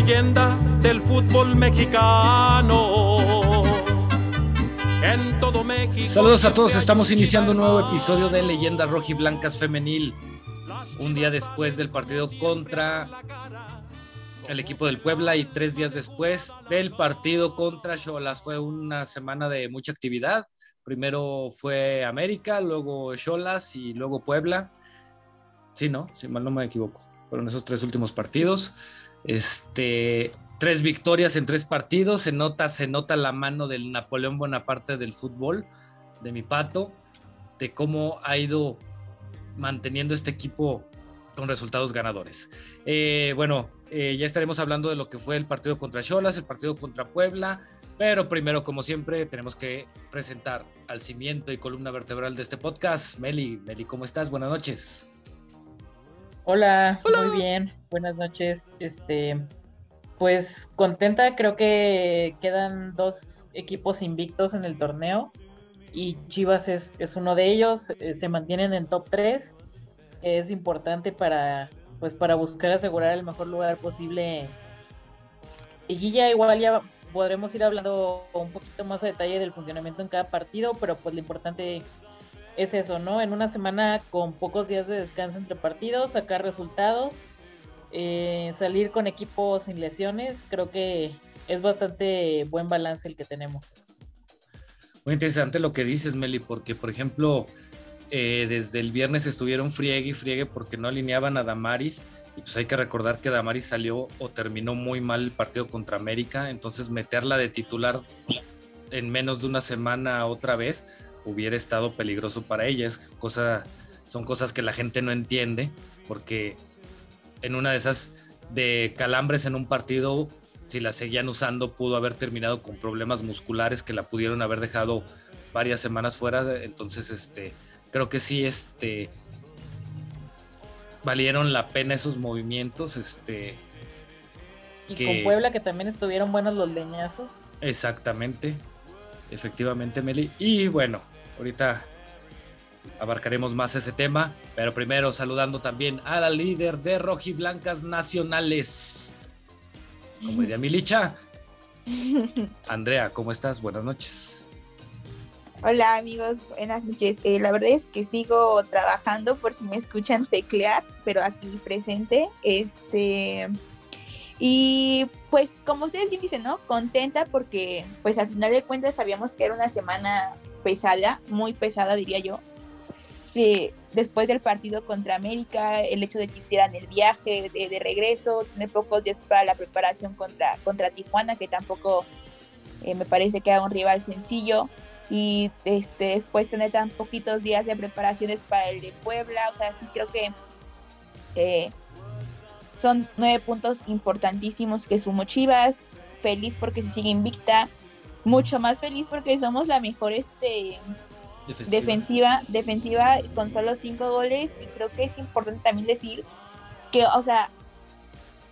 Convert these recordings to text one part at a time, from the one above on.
leyenda del fútbol mexicano. En todo México. Saludos a todos, estamos iniciando un nuevo episodio de Leyenda Rojiblancas Femenil. Un día después del partido contra el equipo del Puebla y tres días después del partido contra Cholas. Fue una semana de mucha actividad. Primero fue América, luego Cholas y luego Puebla. Sí, ¿no? Si mal no me equivoco. Fueron esos tres últimos partidos. Este, tres victorias en tres partidos. Se nota, se nota la mano del Napoleón Bonaparte del fútbol, de mi pato, de cómo ha ido manteniendo este equipo con resultados ganadores. Eh, bueno, eh, ya estaremos hablando de lo que fue el partido contra Cholas, el partido contra Puebla, pero primero, como siempre, tenemos que presentar al cimiento y columna vertebral de este podcast. Meli, Meli, ¿cómo estás? Buenas noches. Hola, muy bien. Buenas noches. Este, pues contenta, creo que quedan dos equipos invictos en el torneo y Chivas es, es uno de ellos, eh, se mantienen en top 3, es importante para, pues para buscar asegurar el mejor lugar posible. Y ya igual ya podremos ir hablando un poquito más a detalle del funcionamiento en cada partido, pero pues lo importante es eso, ¿no? En una semana con pocos días de descanso entre partidos, sacar resultados, eh, salir con equipos sin lesiones, creo que es bastante buen balance el que tenemos. Muy interesante lo que dices, Meli, porque por ejemplo, eh, desde el viernes estuvieron friegue y friegue porque no alineaban a Damaris. Y pues hay que recordar que Damaris salió o terminó muy mal el partido contra América. Entonces meterla de titular en menos de una semana otra vez hubiera estado peligroso para ella. cosa, son cosas que la gente no entiende porque en una de esas de calambres en un partido, si la seguían usando, pudo haber terminado con problemas musculares que la pudieron haber dejado varias semanas fuera. Entonces, este, creo que sí, este, valieron la pena esos movimientos, este. Y con Puebla que también estuvieron buenos los leñazos. Exactamente, efectivamente, Meli. Y bueno, ahorita abarcaremos más ese tema, pero primero saludando también a la líder de Rojiblancas Nacionales, Comedia Milicha. Andrea, ¿cómo estás? Buenas noches. Hola amigos, buenas noches. Eh, la verdad es que sigo trabajando por si me escuchan teclear, pero aquí presente. Este y pues como ustedes dicen, ¿no? Contenta porque pues al final de cuentas sabíamos que era una semana pesada, muy pesada diría yo. Eh, después del partido contra América, el hecho de que hicieran el viaje de, regreso, tener pocos días para la preparación contra, contra Tijuana, que tampoco eh, me parece que era un rival sencillo y este, después tener tan poquitos días de preparaciones para el de Puebla, o sea, sí creo que eh, son nueve puntos importantísimos que sumo Chivas, feliz porque se sigue invicta, mucho más feliz porque somos la mejor este, defensiva. defensiva, con solo cinco goles y creo que es importante también decir que, o sea,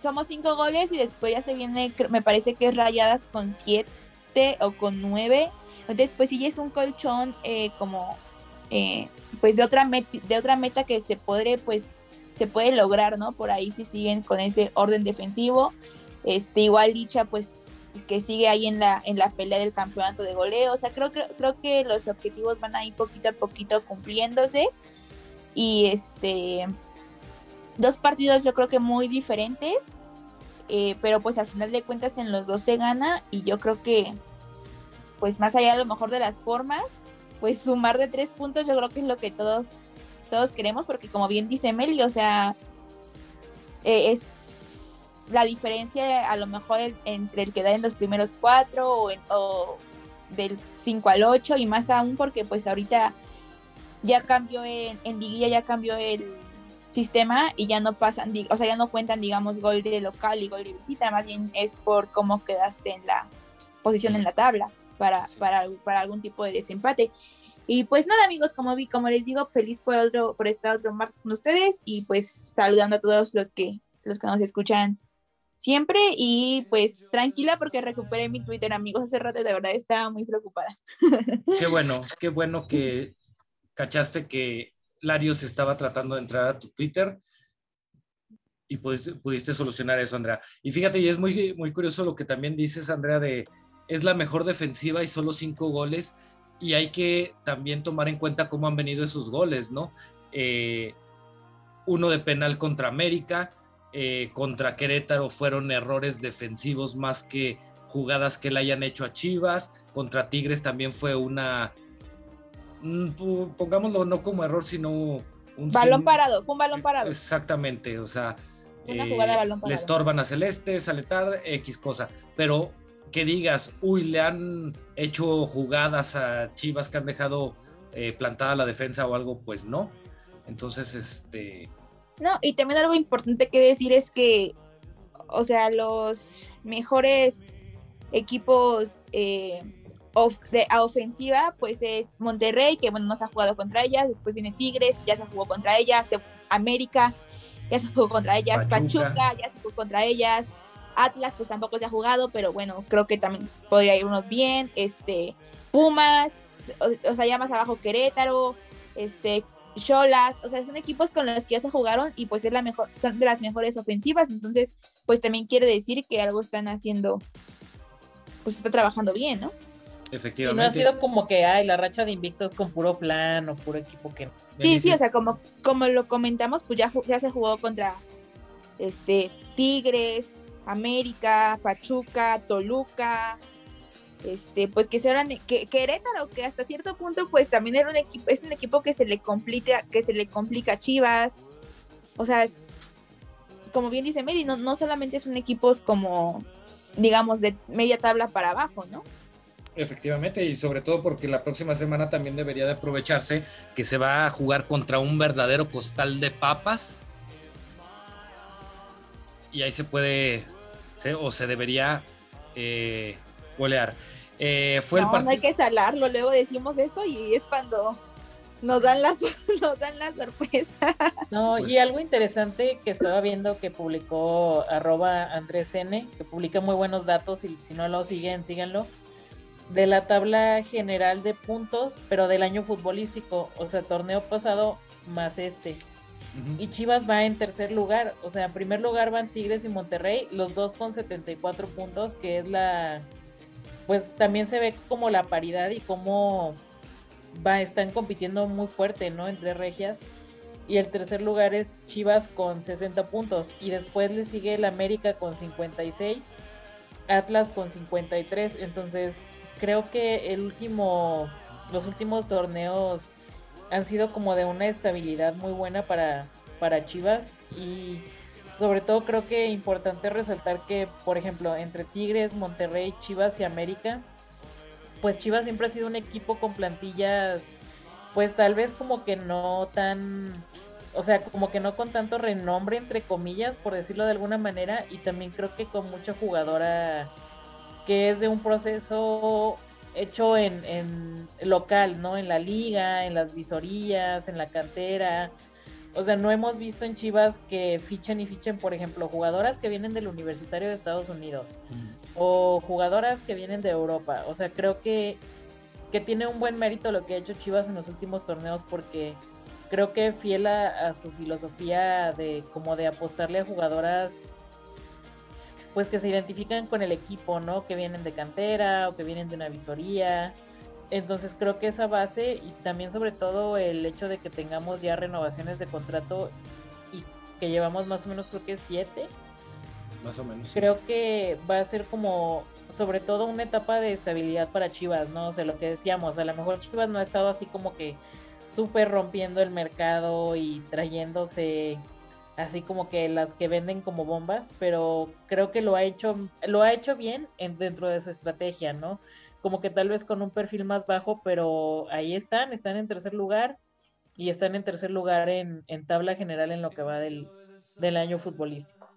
somos cinco goles y después ya se viene, me parece que es Rayadas con siete o con nueve entonces, pues sí es un colchón eh, como, eh, pues de otra, meta, de otra meta que se puede, pues, se puede lograr, ¿no? Por ahí si siguen con ese orden defensivo. Este, igual dicha, pues, que sigue ahí en la, en la pelea del campeonato de goleo. O sea, creo que, creo que los objetivos van a ir poquito a poquito cumpliéndose. Y este, dos partidos yo creo que muy diferentes. Eh, pero pues al final de cuentas en los dos se gana y yo creo que pues más allá a lo mejor de las formas, pues sumar de tres puntos yo creo que es lo que todos, todos queremos, porque como bien dice Meli, o sea, eh, es la diferencia a lo mejor entre el que da en los primeros cuatro o, del 5 al 8 y más aún porque pues ahorita ya cambió en, en liguilla, ya cambió el sistema y ya no pasan, o sea, ya no cuentan, digamos, gol de local y gol de visita, más bien es por cómo quedaste en la posición en la tabla para, para, para algún tipo de desempate. Y pues nada, amigos, como vi, como les digo, feliz por otro, por estar otro martes con ustedes y pues saludando a todos los que, los que nos escuchan siempre y pues tranquila porque recuperé mi Twitter, amigos, hace rato de verdad estaba muy preocupada. Qué bueno, qué bueno que cachaste que Larios estaba tratando de entrar a tu Twitter. y pudiste, solucionar eso, Andrea. Y fíjate, y es muy, muy curioso lo que también dices, Andrea, de es la mejor defensiva y solo cinco goles. Y hay que también tomar en cuenta cómo han venido esos goles, ¿no? Eh, uno de penal contra América, eh, contra Querétaro fueron errores defensivos más que jugadas que le hayan hecho a Chivas, contra Tigres también fue una, mm, pongámoslo no como error, sino un... Balón parado, fue un balón parado. Exactamente, o sea, una jugada de balón parado. le estorban a Celeste, sale tarde, X cosa, pero que digas, uy, le han hecho jugadas a Chivas que han dejado eh, plantada la defensa o algo, pues no. Entonces, este, no, y también algo importante que decir es que, o sea, los mejores equipos eh, de, a ofensiva, pues es Monterrey, que bueno, no se ha jugado contra ellas, después viene Tigres, ya se jugó contra ellas, América, ya se jugó contra ellas, Pachuca, ya se jugó contra ellas, Atlas, pues tampoco se ha jugado, pero bueno, creo que también podría ir unos bien, este, Pumas, o, o sea, ya más abajo Querétaro, este, Cholas, o sea, son equipos con los que ya se jugaron y pues es la mejor, son de las mejores ofensivas, entonces pues también quiere decir que algo están haciendo, pues está trabajando bien, ¿no? Efectivamente. no ha sido como que hay la racha de invictos con puro plan o puro equipo que Sí, sí, o sea, como, como lo comentamos, pues ya, ya se jugó contra este Tigres, América, Pachuca, Toluca, este, pues que se que Querétaro, que hasta cierto punto, pues también era un equipo, es un equipo que se le complica, que se le complica a Chivas. O sea, como bien dice Medi, no, no solamente son equipos como, digamos, de media tabla para abajo, ¿no? Efectivamente, y sobre todo porque la próxima semana también debería de aprovecharse que se va a jugar contra un verdadero costal de papas. Y ahí se puede, o se debería eh, golear. Eh, fue no, no hay que salarlo, luego decimos eso y es cuando nos dan la, nos dan la sorpresa. No, y pues algo interesante que estaba viendo que publicó arroba Andrés N, que publica muy buenos datos y si no lo siguen, síganlo, de la tabla general de puntos, pero del año futbolístico, o sea, torneo pasado más este. Y Chivas va en tercer lugar, o sea, en primer lugar van Tigres y Monterrey, los dos con 74 puntos, que es la pues también se ve como la paridad y cómo están compitiendo muy fuerte, ¿no? Entre regias. Y el tercer lugar es Chivas con 60 puntos. Y después le sigue el América con 56, Atlas con 53. Entonces, creo que el último, los últimos torneos han sido como de una estabilidad muy buena para, para Chivas. Y sobre todo creo que importante resaltar que, por ejemplo, entre Tigres, Monterrey, Chivas y América, pues Chivas siempre ha sido un equipo con plantillas, pues tal vez como que no tan, o sea, como que no con tanto renombre, entre comillas, por decirlo de alguna manera, y también creo que con mucha jugadora que es de un proceso hecho en, en local, ¿no? En la liga, en las visorías, en la cantera, o sea, no hemos visto en Chivas que fichen y fichen, por ejemplo, jugadoras que vienen del Universitario de Estados Unidos o jugadoras que vienen de Europa. O sea, creo que, que tiene un buen mérito lo que ha hecho Chivas en los últimos torneos porque creo que fiel a, su filosofía de como de apostarle a jugadoras pues que se identifican con el equipo, ¿no? Que vienen de cantera o que vienen de una visoría entonces creo que esa base y también sobre todo el hecho de que tengamos ya renovaciones de contrato y que llevamos más o menos creo que siete. Más o menos. Creo que va a ser como sobre todo una etapa de estabilidad para Chivas, ¿no? O sea, lo que decíamos, a lo mejor Chivas no ha estado así como que súper rompiendo el mercado y trayéndose así como que las que venden como bombas, pero creo que lo ha hecho, lo ha hecho bien en, dentro de su estrategia, ¿no? Como que tal vez con un perfil más bajo, pero ahí están, están en tercer lugar y están en tercer lugar en, tabla general en lo que va del, año futbolístico.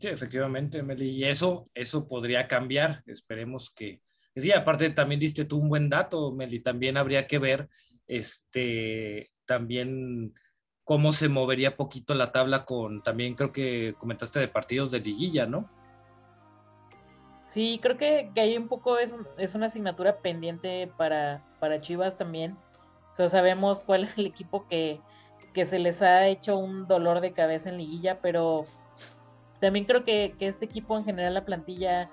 Sí, efectivamente, Meli. Y eso, eso podría cambiar. Esperemos que. Sí, aparte también diste tú un buen dato, Meli. También habría que ver, este, también cómo se movería poquito la tabla con, también creo que comentaste de partidos de liguilla, ¿no? Sí, creo que, que ahí un poco es, es una asignatura pendiente para, para Chivas también. O sea, sabemos cuál es el equipo que, que se les ha hecho un dolor de cabeza en liguilla, pero también creo que, este equipo en general, la plantilla,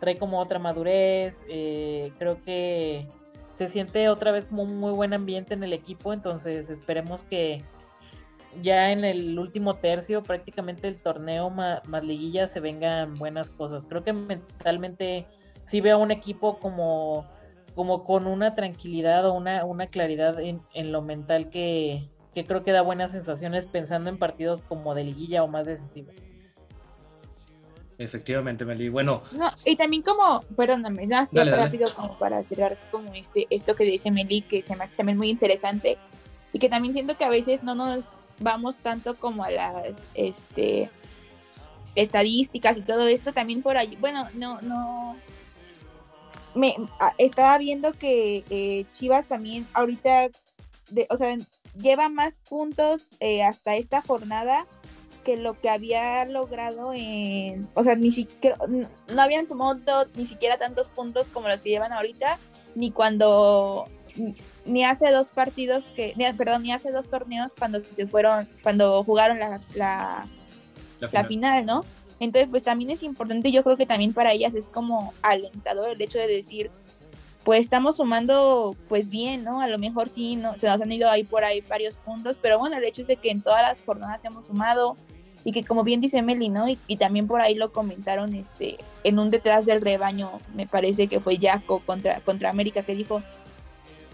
trae como otra madurez. Eh, creo que se siente otra vez como un muy buen ambiente en el equipo, entonces esperemos que ya en el último tercio prácticamente el torneo más, liguilla se vengan buenas cosas. Creo que mentalmente sí veo un equipo como, como con una tranquilidad o una, una claridad en, en lo mental que, que creo que da buenas sensaciones pensando en partidos como de liguilla o más decisivos. Efectivamente, Meli. Bueno. No, y también como, perdóname, nada rápido como para cerrar como este, esto que dice Meli, que se me hace también muy interesante. Y que también siento que a veces no nos vamos tanto como a las este estadísticas y todo esto también por ahí. Bueno, no, no. Me estaba viendo que eh, Chivas también ahorita, de, o sea, lleva más puntos eh, hasta esta jornada que lo que había logrado en, o sea, ni siquiera, no habían sumado ni siquiera tantos puntos como los que llevan ahorita, ni cuando, ni hace dos partidos que, perdón, ni hace dos torneos cuando se fueron, cuando jugaron la, la, la, final. ¿no? Entonces, pues también es importante, yo creo que también para ellas es como alentador el hecho de decir, pues estamos sumando pues bien, ¿no? A lo mejor sí, no, se nos han ido ahí por ahí varios puntos, pero bueno, el hecho es de que en todas las jornadas hemos sumado, y que como bien dice Meli, ¿no? Y, también por ahí lo comentaron este en un detrás del rebaño, me parece que fue Jaco contra, contra América que dijo,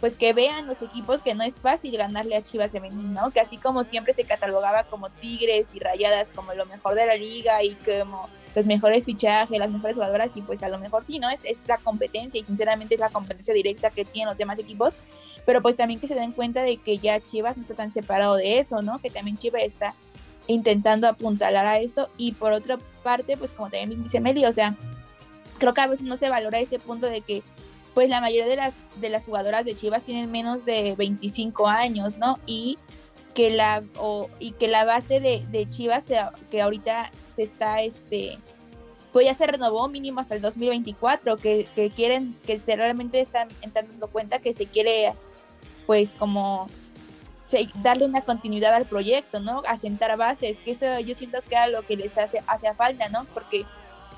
pues que vean los equipos que no es fácil ganarle a Chivas Femenil, ¿no? Que así como siempre se catalogaba como Tigres y Rayadas como lo mejor de la liga y como los mejores fichajes, las mejores jugadoras y pues a lo mejor sí, ¿no? Es, es la competencia y sinceramente es la competencia directa que tienen los demás equipos, pero pues también que se den cuenta de que ya Chivas no está tan separado de eso, ¿no? Que también Chivas está intentando apuntalar a eso y por otra parte, pues como también dice Meli, o sea, creo que a veces no se valora ese punto de que pues la mayoría de las, de las jugadoras de Chivas tienen menos de 25 años, ¿no? Y que la, o, y que la base de, Chivas, que ahorita se está, este, pues ya se renovó mínimo hasta el 2024, que, que quieren, que se realmente están dando cuenta que se quiere, pues como darle una continuidad al proyecto, ¿no? Asentar bases, que eso yo siento que era lo que les hace, hace falta, ¿no? Porque,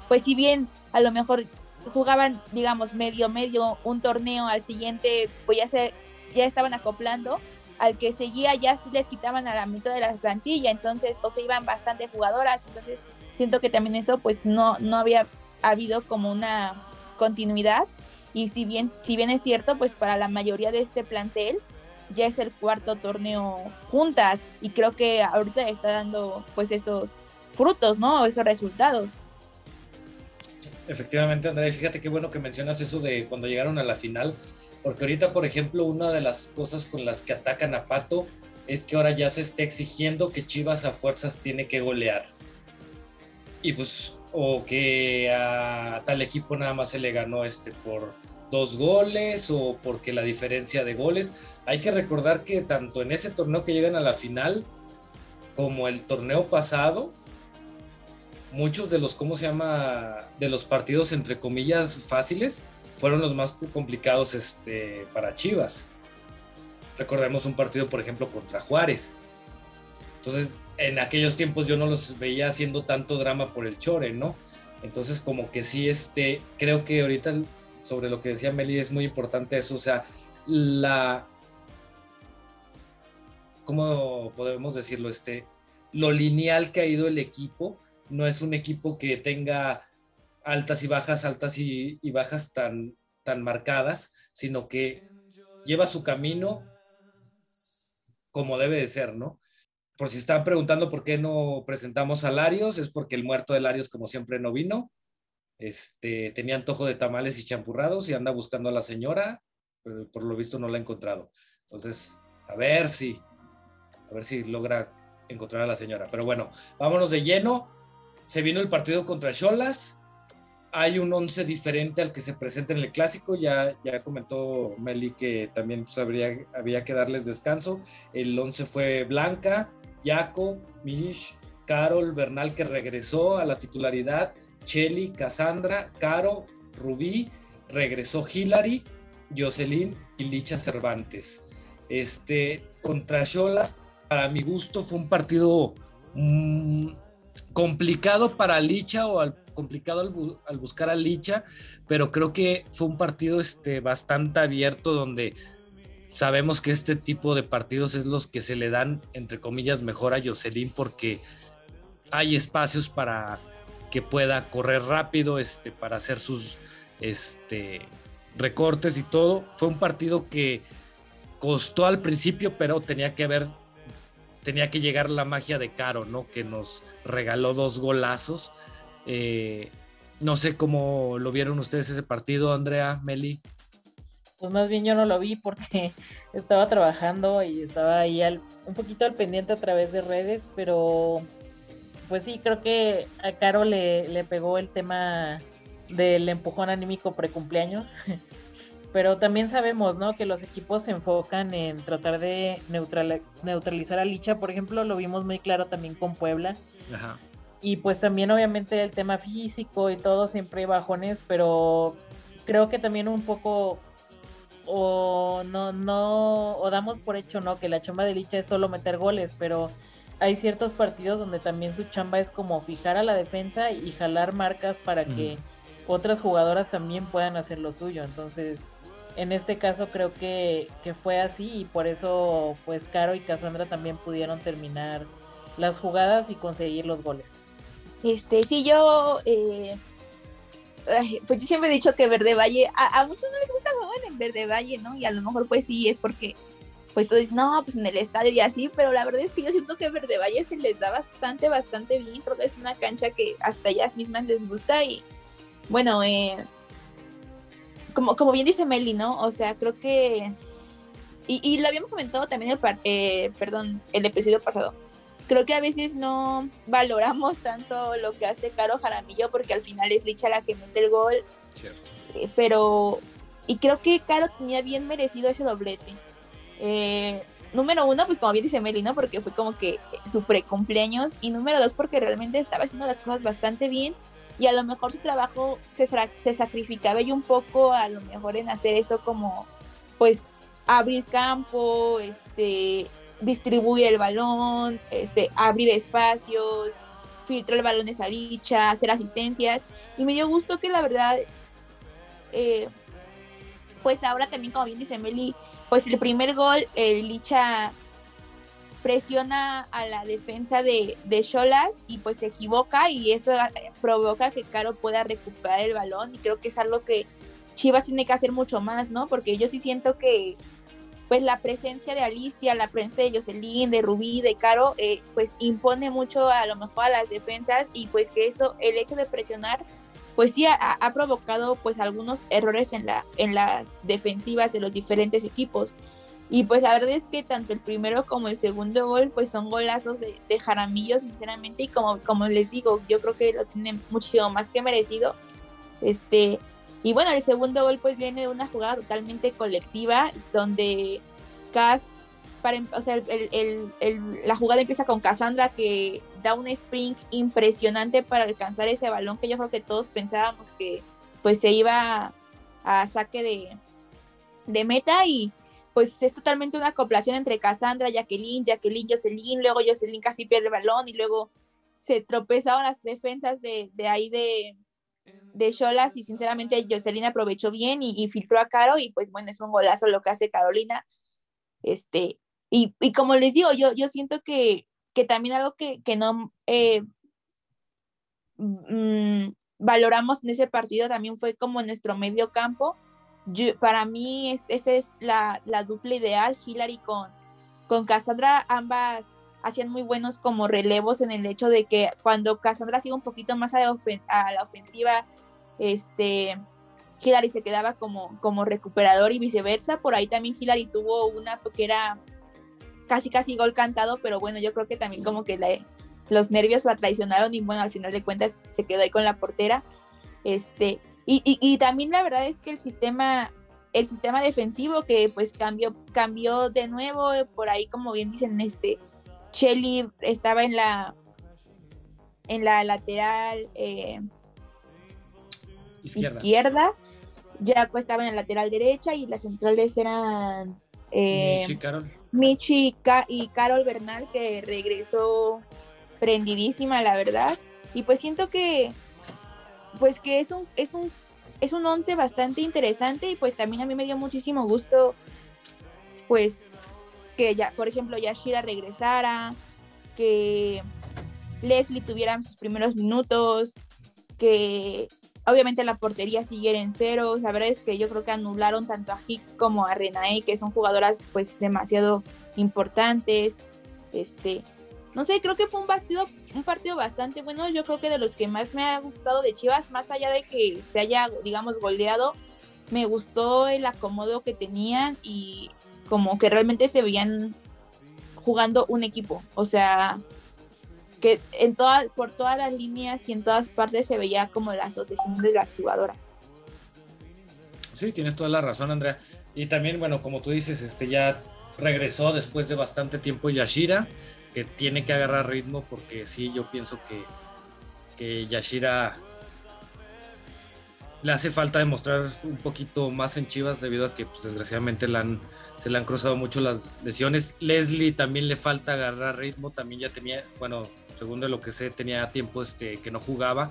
pues si bien a lo mejor jugaban, digamos, medio, medio un torneo al siguiente, pues ya se, ya estaban acoplando, al que seguía ya les quitaban a la mitad de la plantilla, entonces, o se iban bastante jugadoras, entonces siento que también eso, pues no, no había habido como una continuidad, y si bien, si bien es cierto, pues para la mayoría de este plantel, ya es el cuarto torneo juntas y creo que ahorita está dando pues esos frutos, ¿no? Esos resultados. Efectivamente, Andrea, fíjate qué bueno que mencionas eso de cuando llegaron a la final, porque ahorita, por ejemplo, una de las cosas con las que atacan a Pato es que ahora ya se está exigiendo que Chivas a fuerzas tiene que golear. Y pues, o que a tal equipo nada más se le ganó este por dos goles o porque la diferencia de goles. Hay que recordar que tanto en ese torneo que llegan a la final como el torneo pasado, muchos de los, ¿cómo se llama? De los partidos entre comillas fáciles fueron los más complicados este, para Chivas. Recordemos un partido, por ejemplo, contra Juárez. Entonces, en aquellos tiempos yo no los veía haciendo tanto drama por el Chore, ¿no? Entonces, como que sí, este, creo que ahorita sobre lo que decía Meli, es muy importante eso, o sea, la, ¿cómo podemos decirlo? Este, lo lineal que ha ido el equipo, no es un equipo que tenga altas y bajas, altas y, bajas tan, tan marcadas, sino que lleva su camino como debe de ser, ¿no? Por si están preguntando por qué no presentamos salarios, es porque el muerto de Larios, como siempre, no vino. Este, tenía antojo de tamales y champurrados y anda buscando a la señora, pero por lo visto no la ha encontrado. Entonces, a ver si, a ver si logra encontrar a la señora. Pero bueno, vámonos de lleno. Se vino el partido contra Cholas. Hay un once diferente al que se presenta en el clásico. Ya, ya comentó Meli que también pues, había que darles descanso. El once fue Blanca, Jaco, Mish, Carol, Bernal que regresó a la titularidad Chelly, Cassandra, Caro, Rubí, regresó Hillary, Jocelyn y Licha Cervantes. Este, contra Cholas, para mi gusto fue un partido mm, complicado para Licha o al, complicado al, buscar a Licha, pero creo que fue un partido este, bastante abierto donde sabemos que este tipo de partidos es los que se le dan, entre comillas, mejor a Jocelyn porque hay espacios para que pueda correr rápido, este, para hacer sus este, recortes y todo. Fue un partido que costó al principio, pero tenía que haber, tenía que llegar la magia de Caro, ¿no? Que nos regaló dos golazos. Eh, no sé cómo lo vieron ustedes ese partido, Andrea, Meli. Pues más bien yo no lo vi porque estaba trabajando y estaba ahí un poquito al pendiente a través de redes, pero pues sí, creo que a Caro le, le pegó el tema del empujón anímico precumpleaños. Pero también sabemos, ¿no? Que los equipos se enfocan en tratar de neutralizar a Licha. Por ejemplo, lo vimos muy claro también con Puebla. Ajá. Y pues también obviamente el tema físico y todo, siempre hay bajones, pero creo que también un poco o no, no, o damos por hecho, ¿no? Que la chamba de Licha es solo meter goles, pero hay ciertos partidos donde también su chamba es como fijar a la defensa y jalar marcas para que otras jugadoras también puedan hacer lo suyo. Entonces, en este caso creo que, fue así y por eso pues Caro y Cassandra también pudieron terminar las jugadas y conseguir los goles. Este, sí, yo eh, pues yo siempre he dicho que Verde Valle, a, muchos no les gusta jugar en Verde Valle, ¿no? Y a lo mejor pues sí es porque pues tú dices, no, pues en el estadio y así, pero la verdad es que yo siento que Verde Valle se les da bastante, bastante bien, creo que es una cancha que hasta ellas mismas les gusta y bueno, eh, como, como bien dice Meli, ¿no? O sea, creo que. Y, lo habíamos comentado también el, eh, perdón, el episodio pasado. Creo que a veces no valoramos tanto lo que hace Caro Jaramillo porque al final es Licha la que mete el gol. Cierto. Eh, pero. Y creo que Caro tenía bien merecido ese doblete. Eh, número uno, pues como bien dice Meli, ¿no? Porque fue como que su pre-cumpleaños. Y número dos, porque realmente estaba haciendo las cosas bastante bien y a lo mejor su trabajo se, se sacrificaba y un poco a lo mejor en hacer eso como pues abrir campo, este, distribuir el balón, este, abrir espacios, filtrar balones a dicha, hacer asistencias. Y me dio gusto que la verdad eh, pues ahora también como bien dice Meli, pues el primer gol, el Licha presiona a la defensa de, de y pues se equivoca y eso eh, provoca que Caro pueda recuperar el balón y creo que es algo que Chivas tiene que hacer mucho más, ¿no? Porque yo sí siento que pues la presencia de Alicia, la presencia de Jocelyn, de Rubí, de Caro, eh, pues impone mucho a lo mejor a las defensas y pues que eso, el hecho de presionar, pues sí ha, ha provocado pues algunos errores en, la, en las defensivas de los diferentes equipos. Y pues la verdad es que tanto el primero como el segundo gol pues son golazos de, Jaramillo, sinceramente, y como, como les digo, yo creo que lo tiene muchísimo más que merecido. Este, y bueno, el segundo gol pues viene de una jugada totalmente colectiva donde Cas, para, o sea, la jugada empieza con Cassandra que da un sprint impresionante para alcanzar ese balón que yo creo que todos pensábamos que pues se iba a, saque de, de meta y pues es totalmente una acoplación entre Cassandra, Jacqueline, Jacqueline, Jocelyn, luego Jocelyn casi pierde el balón y luego se tropezaron las defensas de, ahí de, de y sinceramente Jocelyn aprovechó bien y, filtró a Caro y pues bueno, es un golazo lo que hace Carolina. Este, y, como les digo, yo, yo siento que, que también algo que, no eh, mm, valoramos en ese partido también fue como nuestro medio campo para mí es, esa es la, la, dupla ideal, Hillary con, con Cassandra, ambas hacían muy buenos como relevos en el hecho de que cuando Cassandra hacía un poquito más a, la ofensiva, este, Hillary se quedaba como, como recuperador y viceversa. Por ahí también Hillary tuvo una que era casi casi gol cantado, pero bueno, yo creo que también como que los nervios la traicionaron y bueno, al final de cuentas se quedó ahí con la portera. Este, y, también la verdad es que el sistema, el sistema defensivo que pues cambió, cambió de nuevo, por ahí como bien dicen, este, Shelly estaba en la en la lateral eh, izquierda. izquierda. Jaco estaba en la lateral derecha y las centrales eran Eh, Michi, Carol. Michi y Carol Bernal, que regresó prendidísima, la verdad. Y pues siento que, pues que es un, es un, es un once bastante interesante y pues también a mí me dio muchísimo gusto, pues que ya, por ejemplo, Yashira regresara, que Leslie tuviera sus primeros minutos, que obviamente la portería siguiera en ceros. La verdad es que yo creo que anularon tanto a Hicks como a Renae, que son jugadoras pues demasiado importantes. Este, no sé, creo que fue un partido, un partido bastante bueno. Yo creo que de los que más me ha gustado de Chivas, más allá de que se haya, digamos, goleado, me gustó el acomodo que tenían y como que realmente se veían jugando un equipo. O sea, que en toda, por todas las líneas y en todas partes se veía como la asociación de las jugadoras. Sí, tienes toda la razón, Andrea. Y también, bueno, como tú dices, este ya regresó después de bastante tiempo Yashira, que tiene que agarrar ritmo porque sí, yo pienso que, que Yashira le hace falta demostrar un poquito más en Chivas debido a que pues, desgraciadamente se le han cruzado mucho las lesiones. Leslie también le falta agarrar ritmo, también ya tenía, bueno, según de lo que sé, tenía tiempo este, que no jugaba,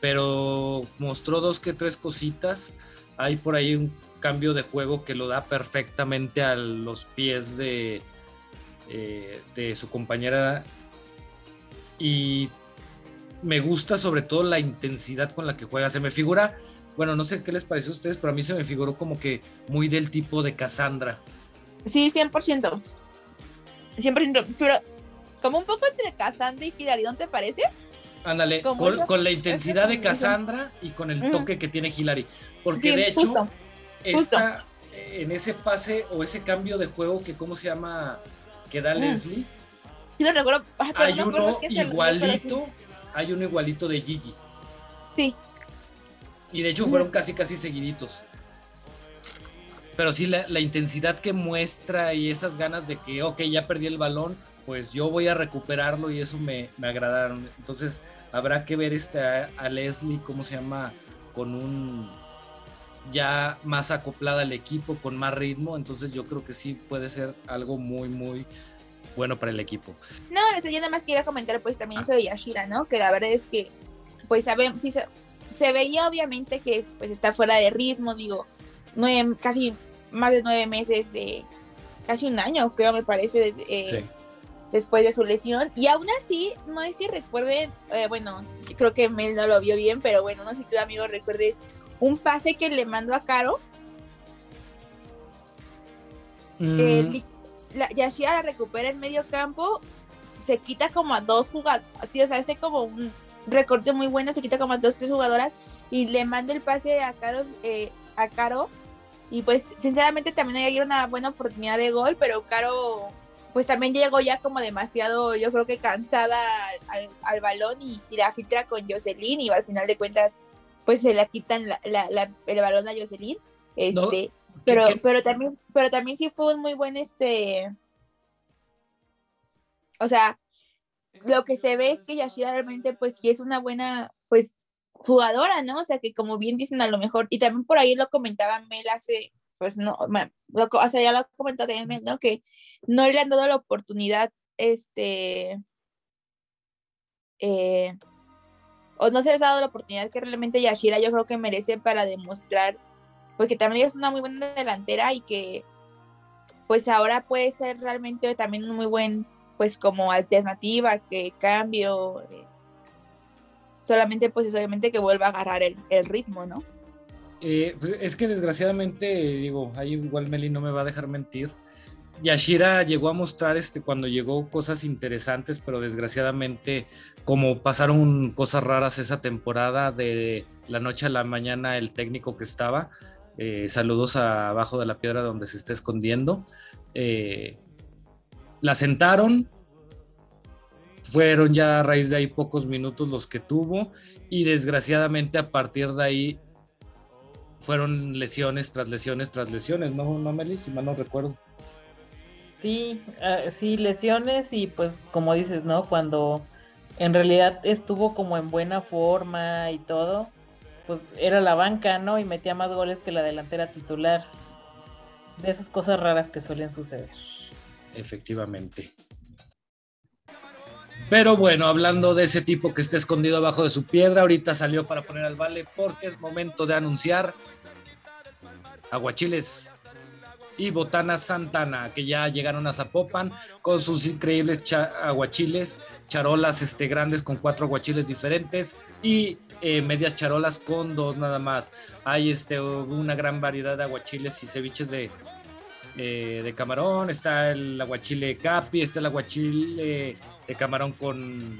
pero mostró dos que tres cositas. Hay por ahí un cambio de juego que lo da perfectamente a los pies de, eh, de su compañera y me gusta sobre todo la intensidad con la que juega. Se me figura, bueno, no sé qué les pareció a ustedes, pero a mí se me figuró como que muy del tipo de Cassandra. Sí, 100%. 100%. Pero como un poco entre Casandra y Filaridón, ¿te parece? Ándale, con, la intensidad de. Cassandra y con el toque que tiene Hilary. Porque Sí, de hecho, justo, justo. está en ese pase o ese cambio de juego que, ¿cómo se llama? Que da Mm. Leslie. Sí lo recuerdo. Ay, pero Hay no uno igualito, hay uno igualito de Gigi. Sí. Y de hecho fueron casi, casi seguiditos. Pero sí, la, la intensidad que muestra y esas ganas de que, ok, ya perdí el balón, pues yo voy a recuperarlo y eso me, me agradaron. Entonces, habrá que ver este a, a Leslie, ¿cómo se llama? Con un ya más acoplada al equipo, con más ritmo. Entonces, yo creo que sí puede ser algo muy, muy bueno para el equipo. No, o sea, yo nada más quería comentar pues también eso de Yashira, ¿no? Que la verdad es que pues sabemos, sí se, se veía obviamente que pues está fuera de ritmo, digo, nueve, casi más de nueve meses de, casi un año creo me parece, de- eh, Sí. después de su lesión. Y aún así, no sé si recuerden, eh, bueno, creo que Mel no lo vio bien, pero bueno, no sé si tú amigo recuerdes un pase que le mandó a Caro, Mm, la, Yashira la recupera en medio campo, se quita como a dos jugadoras, así, o sea, hace como un recorte muy bueno, se quita como a dos, tres jugadoras y le manda el pase a Caro, eh, a Caro. Y pues sinceramente también hay una buena oportunidad de gol, pero Caro pues también llegó ya como demasiado, yo creo que cansada al, al- al balón y, y la filtra con Jocelyn y al final de cuentas pues se la quitan la- la- la- el balón a Jocelyn. Este, ¿qué- pero, pero también, pero también sí fue un muy buen este. O sea, lo que se ve es que Yashira realmente, pues, sí es una buena, pues, jugadora, ¿no? O sea, que como bien dicen, a lo mejor, y también por ahí lo comentaba Mel hace, pues, no, lo, o sea, ya lo comentó también Mel, ¿no? Que no le han dado la oportunidad, este. eh, o no se les ha dado la oportunidad que realmente Yashira yo creo que merece para demostrar porque también es una muy buena delantera y que pues ahora puede ser realmente también un muy buen pues como alternativa que cambio eh, solamente pues es obviamente que vuelva a agarrar el, el ritmo no Eh, pues, es que desgraciadamente, digo, ahí igual Meli no me va a dejar mentir. Yashira llegó a mostrar este, cuando llegó cosas interesantes, pero desgraciadamente, como pasaron cosas raras esa temporada, de la noche a la mañana, el técnico que estaba, eh, saludos abajo de la piedra donde se está escondiendo, eh, la sentaron, fueron ya a raíz de ahí pocos minutos los que tuvo, y desgraciadamente a partir de ahí fueron lesiones tras lesiones tras lesiones, ¿no, no Meli? Si mal no recuerdo. Sí, ah, sí, lesiones y pues como dices, ¿no? Cuando en realidad estuvo como en buena forma y todo, pues era la banca, ¿no? Y metía más goles que la delantera titular. de esas cosas raras que suelen suceder. Efectivamente. Pero bueno, hablando de ese tipo que está escondido abajo de su piedra, ahorita salió para poner al vale porque es momento de anunciar Aguachiles y Botana Santana, que ya llegaron a Zapopan con sus increíbles aguachiles, charolas este, grandes con cuatro aguachiles diferentes y eh, medias charolas con dos nada más. Hay este, una gran variedad de aguachiles y ceviches de, eh, de camarón, está el aguachile capi, está el aguachile de camarón con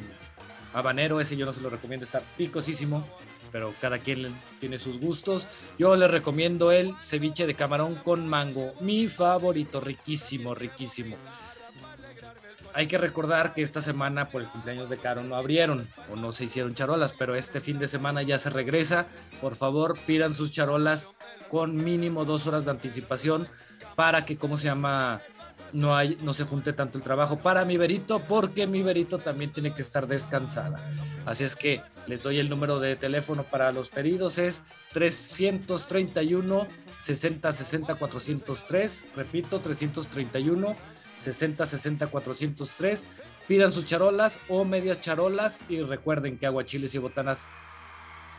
habanero, ese yo no se lo recomiendo, está picosísimo, pero cada quien tiene sus gustos. Yo les recomiendo el ceviche de camarón con mango, mi favorito, riquísimo, riquísimo. Hay que recordar que esta semana por el cumpleaños de Caro no abrieron o no se hicieron charolas, pero este fin de semana ya se regresa. Por favor, pidan sus charolas con mínimo dos horas de anticipación para que, ¿cómo se llama? No, hay, no se junte tanto el trabajo para mi Berito, porque mi Berito también tiene que estar descansada. Así es que les doy el número de teléfono para los pedidos, es 331 60 60 403, repito, 331 60 60 403. Pidan sus charolas o medias charolas y recuerden que aguachiles y botanas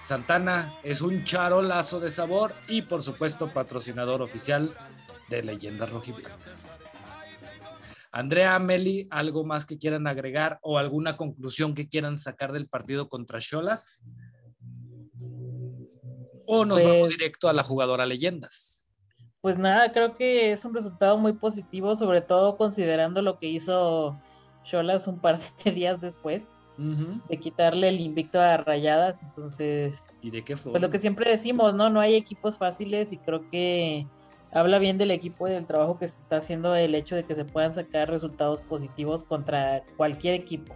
Santana es un charolazo de sabor y por supuesto patrocinador oficial de Leyendas Rojiblancas. Andrea, Meli, ¿algo más que quieran agregar o alguna conclusión que quieran sacar del partido contra Cholas? ¿O nos vamos pues directo a la jugadora leyendas? Pues nada, creo que es un resultado muy positivo, sobre todo considerando lo que hizo Cholas un par de días después. de quitarle el invicto a Rayadas, entonces... ¿Y de qué fue? Pues lo que siempre decimos, ¿no? No hay equipos fáciles y creo que habla bien del equipo y del trabajo que se está haciendo el hecho de que se puedan sacar resultados positivos contra cualquier equipo.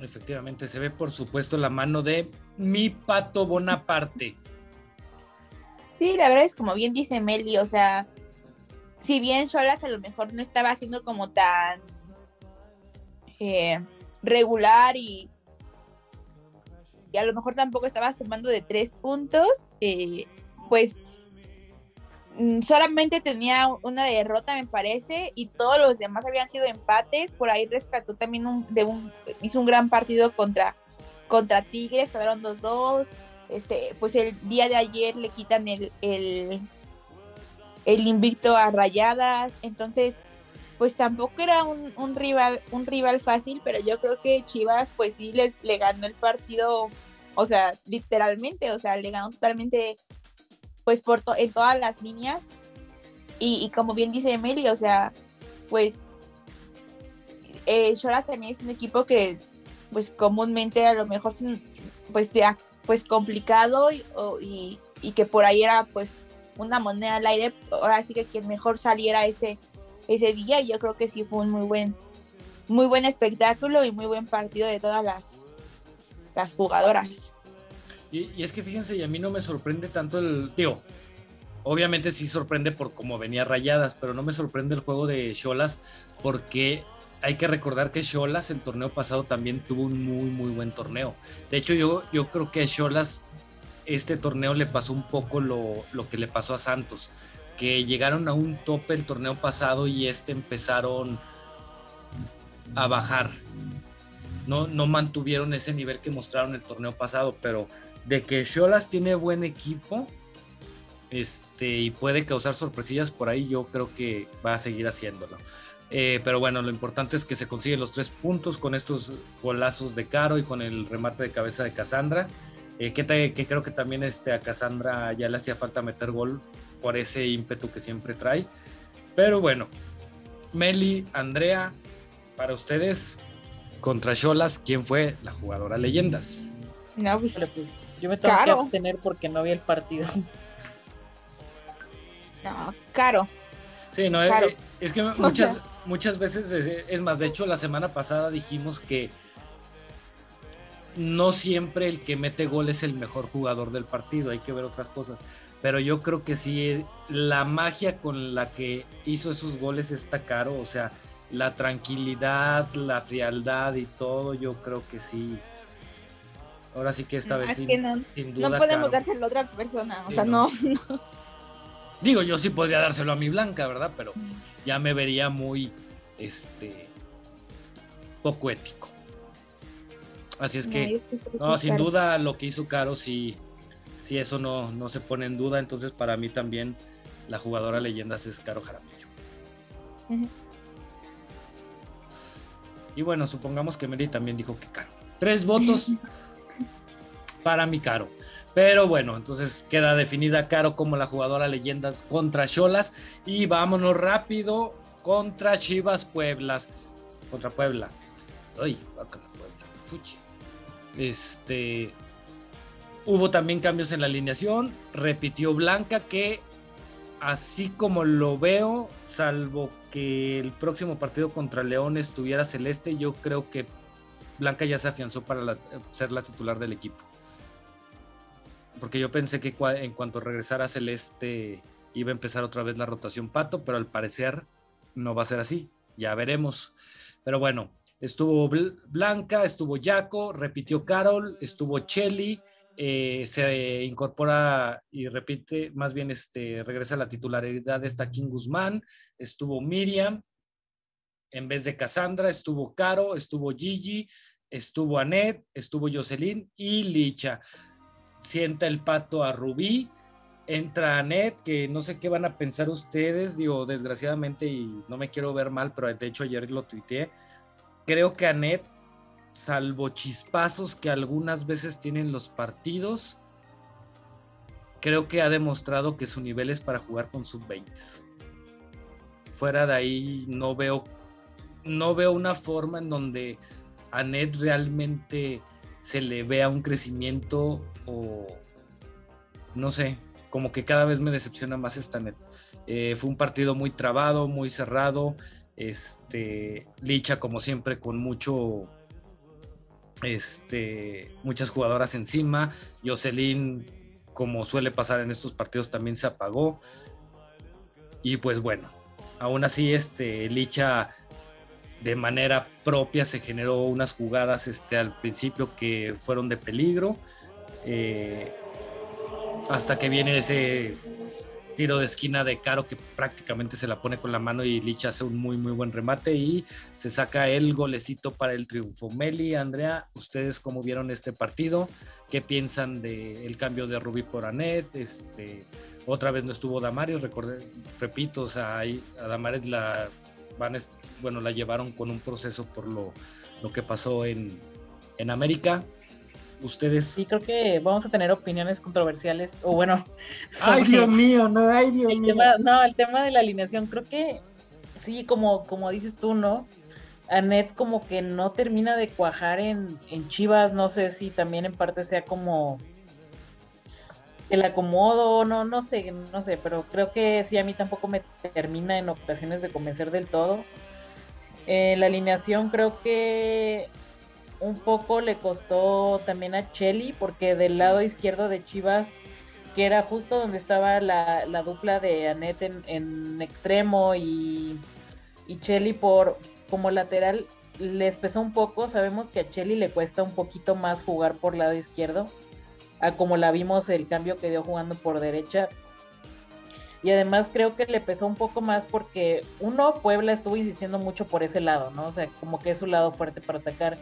Efectivamente, se ve por supuesto la mano de mi pato Bonaparte. Sí, la verdad es como bien dice Meli, o sea, si bien Solas a lo mejor no estaba haciendo como tan eh, regular y, y a lo mejor tampoco estaba sumando de tres puntos, eh, pues solamente tenía una derrota, me parece, y todos los demás habían sido empates. Por ahí rescató también un, de un, hizo un gran partido contra, contra Tigres, quedaron 2-2. Este, pues el día de ayer le quitan el, el, el invicto a Rayadas, entonces pues tampoco era un, un, rival, un rival fácil, pero yo creo que Chivas pues sí les, le ganó el partido, o sea, literalmente, o sea, le ganó totalmente pues por en todas las líneas. Y, como bien dice Emily, o sea, pues eh, también es un equipo que pues comúnmente a lo mejor pues sea pues complicado y, y, que por ahí era pues una moneda al aire, ahora sí que mejor saliera ese, ese día y yo creo que sí fue un muy buen, muy buen espectáculo y muy buen partido de todas las, las jugadoras. Y, es que fíjense, y a mí no me sorprende tanto el. Tío, obviamente sí sorprende por cómo venía rayadas, pero no me sorprende el juego de Cholas porque hay que recordar que Cholas el torneo pasado también tuvo un muy, muy buen torneo. De hecho, yo, yo creo que a Cholas este torneo le pasó un poco lo, lo que le pasó a Santos, que llegaron a un tope el torneo pasado y este empezaron a bajar. No, no mantuvieron ese nivel que mostraron el torneo pasado, pero de que Cholas tiene buen equipo este, y puede causar sorpresillas por ahí, yo creo que va a seguir haciéndolo. Eh, pero bueno, lo importante es que se consiguen los tres puntos con estos golazos de Caro y con el remate de cabeza de Cassandra. Eh, que, creo que también este, a Cassandra ya le hacía falta meter gol por ese ímpetu que siempre trae. Pero bueno, Meli, Andrea, para ustedes, contra Cholas, ¿quién fue la jugadora leyendas? No, pues, pues yo me tengo que abstener porque no vi el partido. No, caro. Sí, no, Es, que muchas, muchas veces, es más, de hecho, la semana pasada dijimos que no siempre el que mete gol es el mejor jugador del partido, hay que ver otras cosas. Pero yo creo que sí, la magia con la que hizo esos goles está caro, o sea, la tranquilidad, la frialdad y todo, yo creo que sí, Ahora sí que esta vez sin, no, duda. No podemos dárselo a otra persona, o sea, no. Digo, yo sí podría dárselo a mi Blanca, ¿verdad? Pero ya me vería muy, este, poco ético. Así es que, no, sin duda lo que hizo Caro, sí, sí, eso no, no se pone en duda. Entonces, para mí también la jugadora leyendas es Caro Jaramillo. Y bueno, supongamos que Mary también dijo que Caro. Tres votos para mi Caro. Pero bueno, entonces queda definida Caro como la jugadora leyendas contra Cholas. Y vámonos rápido contra Chivas Pueblas. Contra Puebla. Ay, Puebla. Fuchi. Este. Hubo también cambios en la alineación. Repitió Blanca que, así como lo veo, salvo que el próximo partido contra León estuviera celeste, yo creo que Blanca ya se afianzó para ser la titular del equipo porque yo pensé que en cuanto regresara Celeste iba a empezar otra vez la rotación Pato, pero al parecer no va a ser así. Ya veremos. Pero bueno, estuvo Blanca, estuvo Jaco, repitió Carol, estuvo Chelly, eh, se incorpora y repite, más bien este, regresa la titularidad esta King Guzmán, estuvo Miriam, en vez de Cassandra, estuvo Caro, estuvo Gigi, estuvo Anet, estuvo Jocelyn y Licha sienta el pato a Rubí, entra Anet, que no sé qué van a pensar ustedes, digo, desgraciadamente, y no me quiero ver mal, pero de hecho ayer lo tuiteé, creo que Anet, salvo chispazos que algunas veces tienen los partidos, creo que ha demostrado que su nivel es para jugar con sub-20. Fuera de ahí no veo, no veo una forma en donde Anet realmente se le vea un crecimiento o no sé, como que cada vez me decepciona más esta net. Eh, fue un partido muy trabado, muy cerrado. Este, Licha, como siempre, con mucho, este, muchas jugadoras encima. Jocelyn, como suele pasar en estos partidos, también se apagó. Y pues bueno, aún así, este, Licha de manera propia se generó unas jugadas este, al principio que fueron de peligro. Eh, hasta que viene ese tiro de esquina de Caro que prácticamente se la pone con la mano y Licha hace un muy muy buen remate y se saca el golecito para el triunfo. Meli, Andrea, ¿ustedes cómo vieron este partido? ¿Qué piensan del cambio de Rubí por Anet? Este, otra vez no estuvo Damaris, repito, o sea, a Damaris la van, bueno, la llevaron con un proceso por lo, lo que pasó en, en América. Ustedes. Sí, creo que vamos a tener opiniones controversiales. O bueno. Ay, Dios mío, no, ay, Dios mío. Tema, no, el tema de la alineación, creo que sí, como, como dices tú, ¿no? Anet como que no termina de cuajar en, en Chivas. No sé si también en parte sea como el acomodo, no, no sé, no sé, pero creo que sí a mí tampoco me termina en ocasiones de convencer del todo. Eh, la alineación creo que un poco le costó también a Chelly, porque del lado izquierdo de Chivas, que era justo donde estaba la, dupla de Anet en, extremo y, y Chelly por como lateral, les pesó un poco. Sabemos que a Chelly le cuesta un poquito más jugar por lado izquierdo a como la vimos el cambio que dio jugando por derecha. Y además creo que le pesó un poco más porque uno, Puebla estuvo insistiendo mucho por ese lado, ¿no? O sea, como que es su lado fuerte para atacar.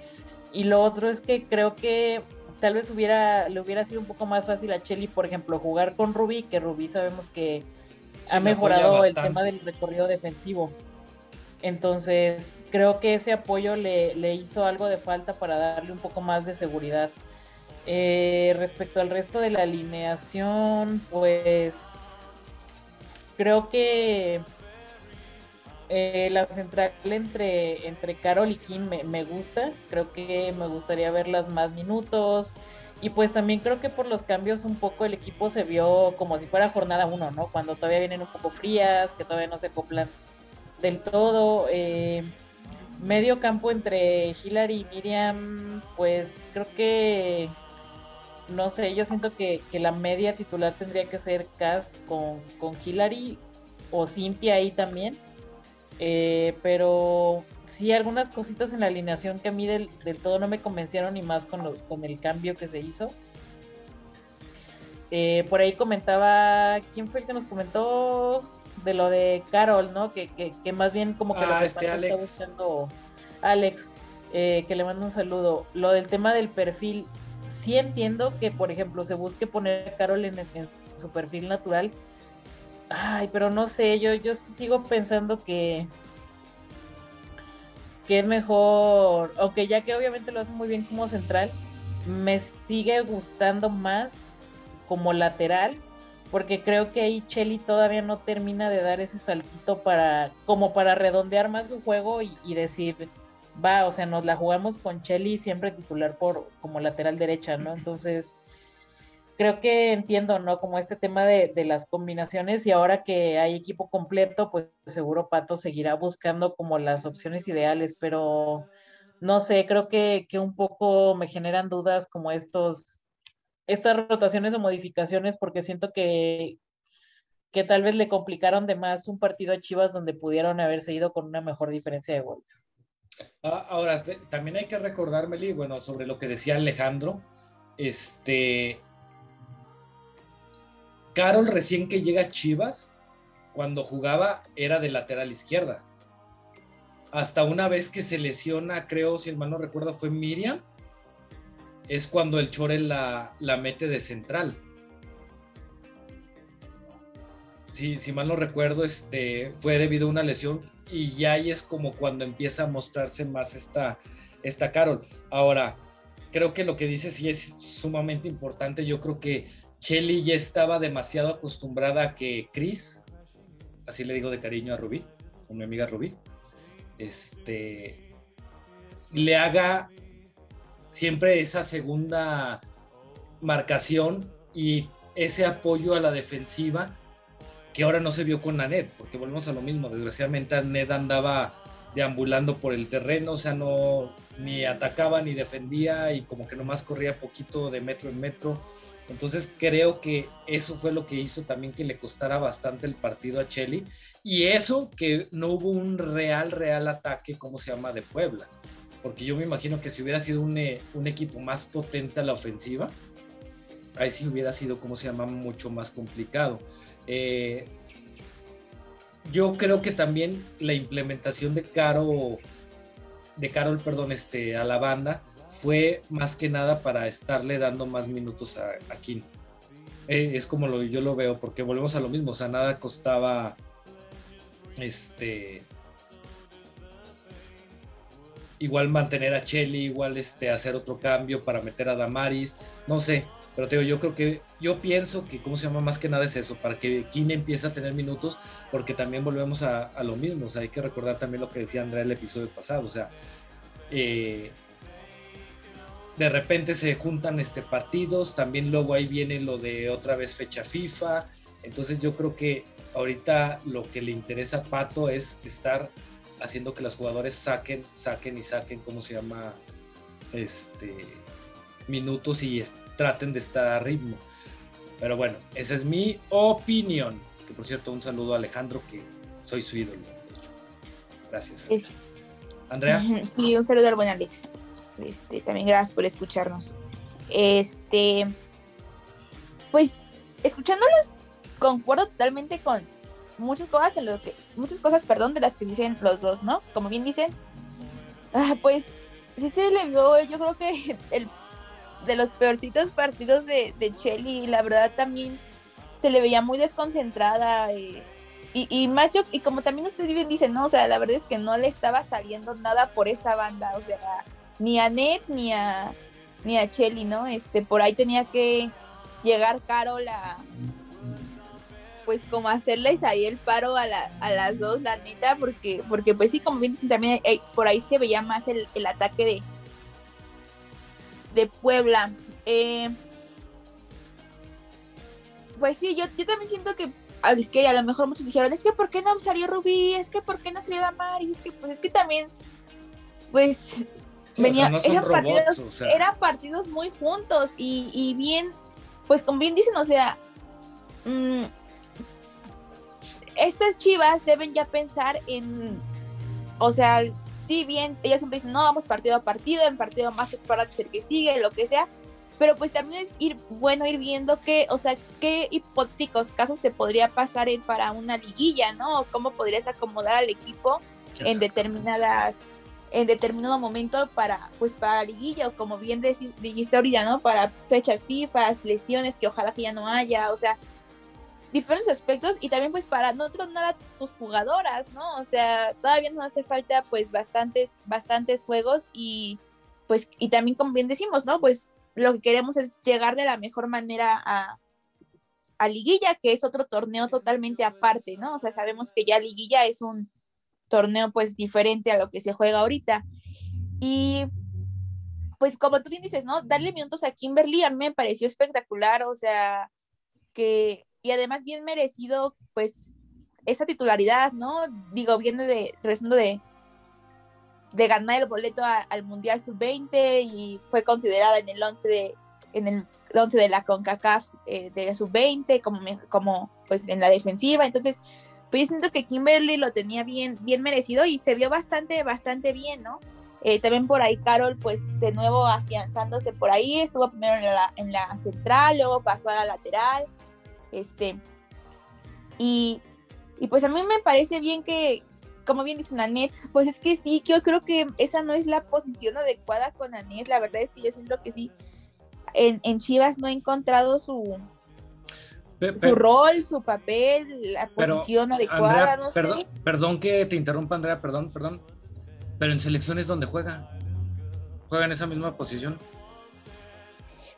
Y lo otro es que creo que tal vez hubiera, le hubiera sido un poco más fácil a Chelly, por ejemplo, jugar con Rubí, que Rubí sabemos que ha mejorado el tema del recorrido defensivo. Entonces, creo que ese apoyo le, le hizo algo de falta para darle un poco más de seguridad. Eh, respecto al resto de la alineación, pues creo que eh, la central entre, entre Carol y Kim me, gusta. Creo que me gustaría verlas más minutos. Y pues también creo que por los cambios un poco el equipo se vio como si fuera jornada uno, ¿no? Cuando todavía vienen un poco frías, que todavía no se acoplan del todo. Eh, medio campo entre Hillary y Miriam, pues creo que no sé, yo siento que, la media titular tendría que ser Cass con, con Hillary o Cynthia ahí también. Eh, pero sí, algunas cositas en la alineación que a mí del, todo no me convencieron y más con, con el cambio que se hizo. Eh, por ahí comentaba, ¿quién fue el que nos comentó de lo de Carol, no? Que, que, más bien como que ah, este Alex. está buscando Alex, eh, que le mando un saludo. Lo del tema del perfil, sí entiendo que, por ejemplo, se busque poner a Carol en, en su perfil natural. Ay, pero no sé, yo, yo sigo pensando que que es mejor, aunque ya que obviamente lo hace muy bien como central, me sigue gustando más como lateral, porque creo que ahí Chelly todavía no termina de dar ese saltito para, como para redondear más su juego y, decir, va, o sea, nos la jugamos con Chelly siempre titular por como lateral derecha, ¿no? Entonces, creo que entiendo, ¿no? Como este tema de, las combinaciones y ahora que hay equipo completo, pues seguro Pato seguirá buscando como las opciones ideales, pero no sé, creo que, un poco me generan dudas como estos, estas rotaciones o modificaciones porque siento que, que tal vez le complicaron de más un partido a Chivas donde pudieron haberse ido con una mejor diferencia de goles. Ah, ahora, también hay que recordar, Meli, bueno, sobre lo que decía Alejandro, este, Carol recién que llega a Chivas, cuando jugaba era de lateral izquierda. Hasta una vez que se lesiona, creo, si el mal no recuerdo, fue Miriam, es cuando el Chore la, la mete de central. Si, si mal no recuerdo, este, fue debido a una lesión y ya ahí es como cuando empieza a mostrarse más esta, esta Carol. Ahora, creo que lo que dice sí es sumamente importante. Yo creo que Shelly ya estaba demasiado acostumbrada a que Chris, así le digo de cariño a Rubí, con mi amiga Rubí, este, le haga siempre esa segunda marcación y ese apoyo a la defensiva que ahora no se vio con Anet, porque volvemos a lo mismo, desgraciadamente Anet andaba deambulando por el terreno, o sea, no ni atacaba ni defendía y como que nomás corría poquito de metro en metro entonces creo que eso fue lo que hizo también que le costara bastante el partido a Cheli. Y eso que no hubo un real, real ataque, como se llama, de Puebla. Porque yo me imagino que si hubiera sido un, eh, equipo más potente a la ofensiva, ahí sí hubiera sido, como se llama, mucho más complicado. Eh, yo creo que también la implementación de Caro, de Carol, perdón, este, a la banda, fue más que nada para estarle dando más minutos a, a eh, es como lo, yo lo veo, porque volvemos a lo mismo, o sea, nada costaba este igual mantener a Chelly, igual este hacer otro cambio para meter a Damaris, no sé, pero te digo, yo creo que, yo pienso que, ¿cómo se llama? Más que nada es eso, para que Kine empiece a tener minutos, porque también volvemos a, a, lo mismo, o sea, hay que recordar también lo que decía Andrea el episodio pasado, o sea, eh, de repente se juntan este partidos, también luego ahí viene lo de otra vez fecha FIFA, entonces yo creo que ahorita lo que le interesa a Pato es estar haciendo que los jugadores saquen, saquen y saquen, ¿cómo se llama? Este, minutos y traten de estar a ritmo. Pero bueno, esa es mi opinión. Que por cierto, un saludo a Alejandro, que soy su ídolo. Gracias. Andrea. Sí, un saludo al buen Alex. Este, también gracias por escucharnos. Este, pues, escuchándolos, concuerdo totalmente con muchas cosas en lo que, muchas cosas, perdón, de las que dicen los dos, ¿no? Como bien dicen, ah, pues, sí se le vio, yo creo que el de los peorcitos partidos de, de Shelly, la verdad también se le veía muy desconcentrada eh, y, y yo, y como también ustedes bien dicen, no, o sea, la verdad es que no le estaba saliendo nada por esa banda, o sea, ni a Ned ni a ni a Chelly, ¿no? Este, por ahí tenía que llegar Carol a pues como hacerles ahí el paro a, la, a las dos, la neta, porque, porque pues sí, como bien dicen también, eh, por ahí se veía más el, ataque de, de Puebla. Eh, pues sí, yo, yo también siento que, que a lo mejor muchos dijeron, es que ¿por qué no salió Rubí? Es que ¿por qué no salió Damari? Es que pues es que también, pues venía, eran, partidos, muy juntos y, bien, pues como bien dicen, o sea, mm, estas chivas deben ya pensar en, o sea, sí, bien, ellas siempre dicen, no, vamos partido a partido, en partido más para ser que sigue, lo que sea, pero pues también es ir bueno ir viendo qué, o sea, qué hipotéticos casos te podría pasar en, para una liguilla, ¿no? cómo podrías acomodar al equipo en determinadas en determinado momento para pues para la liguilla o como bien dijiste ahorita, ¿no? Para fechas FIFA, lesiones que ojalá que ya no haya, o sea, diferentes aspectos y también pues para no tronar tus jugadoras, ¿no? O sea, todavía nos hace falta pues bastantes bastantes juegos y pues y también como bien decimos, ¿no? Pues lo que queremos es llegar de la mejor manera a, a liguilla, que es otro torneo totalmente aparte, ¿no? O sea, sabemos que ya liguilla es un torneo pues diferente a lo que se juega ahorita. Y pues como tú bien dices, ¿no? Darle minutos a Kimberly a mí me pareció espectacular, o sea, que, y además bien merecido pues esa titularidad, ¿no? Digo, viene de, regresando de, de ganar el boleto al Mundial Sub-20 y fue considerada en el 11 de, en el 11 de la CONCACAF eh, de Sub-20 como, como pues en la defensiva, entonces pues yo siento que Kimberly lo tenía bien, bien merecido y se vio bastante, bastante bien, ¿no? Eh, también por ahí Carol, pues de nuevo afianzándose por ahí, estuvo primero en la, en la central, luego pasó a la lateral, este, y, y pues a mí me parece bien que, como bien dicen Anet, pues es que sí, yo creo que esa no es la posición adecuada con Anet, la verdad es que yo siento que sí, en, en Chivas no he encontrado su, su rol, su papel, la posición adecuada, no perdón, Perdón que te interrumpa, Andrea, perdón, perdón. Pero en selecciones donde juega. Juega en esa misma posición.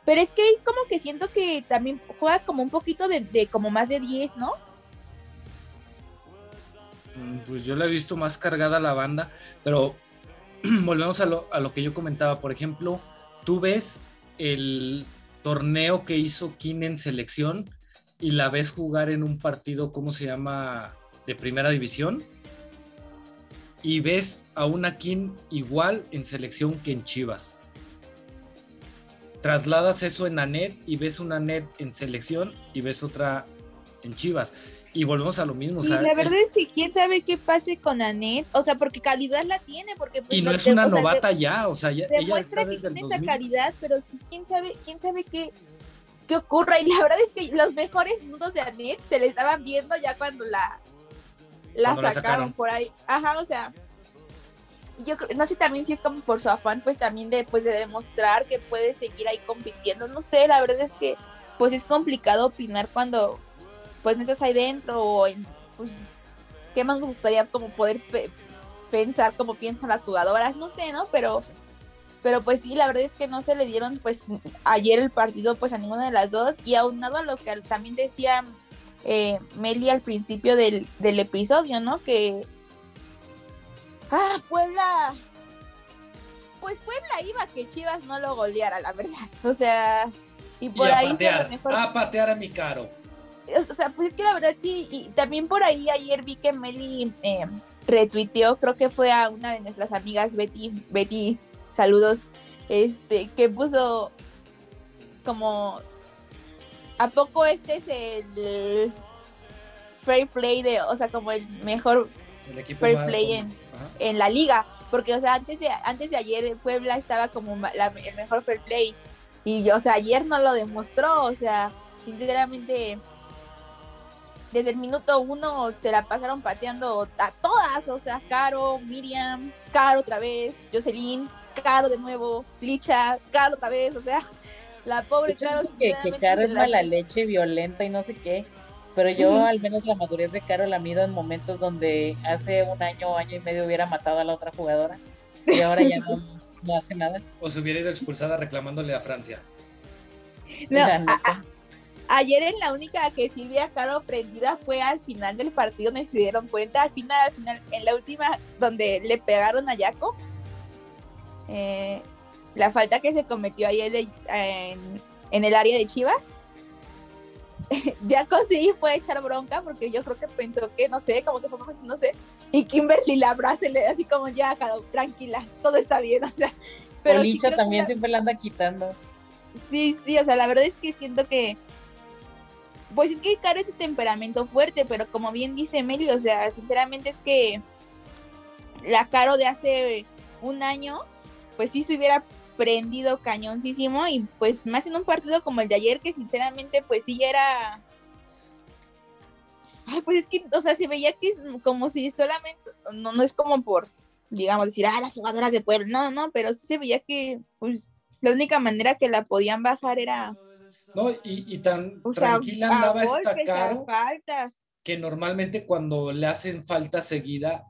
Pero es que como que siento que también juega como un poquito de, como más de 10, ¿no? Mm, pues yo la he visto más cargada la banda, pero volvemos a lo, a lo que yo comentaba. Por ejemplo, tú ves el torneo que hizo Kin en selección y la ves jugar en un partido, ¿cómo se llama? De primera división. Y ves a una Kim igual en selección que en Chivas. Trasladas eso en Anet y ves una Anet en selección y ves otra en Chivas. Y volvemos a lo mismo. la verdad es que quién sabe qué pase con Anet. O sea, porque calidad la tiene. porque pues, Y no es una novata ya. O sea, ella está desde que tiene esa calidad, pero sí, quién sabe, quién sabe qué, qué ocurra. Y la verdad es que los mejores nudos de Anet se le estaban viendo ya cuando la, la, sacaron, por ahí. Ajá, o sea, yo no sé también si es como por su afán, pues también de, pues, de demostrar que puede seguir ahí compitiendo. No sé, la verdad es que pues es complicado opinar cuando pues no estás ahí dentro o en, pues, ¿qué más nos gustaría como poder pensar como piensan las jugadoras? No sé, ¿no? Pero pero pues sí, la verdad es que no se le dieron pues ayer el partido pues a ninguna de las dos y aunado a lo que también decía eh, Meli al principio del, episodio, ¿no? Que... Ah, Puebla... Pues Puebla iba que Chivas no lo goleara, la verdad. O sea, y por ahí... Patear, mejor... A patear a mi caro. O sea, pues es que la verdad sí, y también por ahí ayer vi que Meli eh, retuiteó, creo que fue a una de nuestras amigas Betty, Betty saludos, este, que puso como, ¿a poco este es el fair play de, o sea, como el mejor fair play en, la liga? Porque, o sea, antes de, antes de ayer Puebla estaba como el mejor fair play. Y, o sea, ayer no lo demostró, o sea, sinceramente desde el minuto uno se la pasaron pateando a todas, o sea, Caro, Miriam, Caro otra vez, Jocelyn, Caro de nuevo, Licha, Caro otra vez, o sea, la pobre Caro. Que, que Caro es mala leche, violenta y no sé qué, pero yo al menos la madurez de Caro la mido en momentos donde hace un año o año y medio hubiera matado a la otra jugadora y ahora ya no, hace nada. O se hubiera ido expulsada reclamándole a Francia. No, ayer en la única que sí vi a Caro prendida fue al final del partido, donde se dieron cuenta, al final, al final, en la última donde le pegaron a Yaco eh, la falta que se cometió ayer en, el área de Chivas. ya sí fue echar bronca porque yo creo que pensó que, no sé, como que fue, pues, no sé, y Kimberly la abraza así como ya, tranquila, todo está bien, o sea. Pero Licha también siempre la anda quitando. Sí, sí, o sea, la verdad es que siento que, pues es que Caro ese temperamento fuerte, pero como bien dice Meli, o sea, sinceramente es que la Caro de hace un año pues sí se hubiera prendido cañoncísimo y pues más en un partido como el de ayer que sinceramente pues sí era Ay, pues es que, o sea, se veía que como si solamente, no, no es como por, digamos, decir, ah, las jugadoras de pueblo, no, no, pero sí se veía que, pues, la única manera que la podían bajar era... No, y, y tan tranquila andaba esta Caro que normalmente cuando le hacen falta seguida,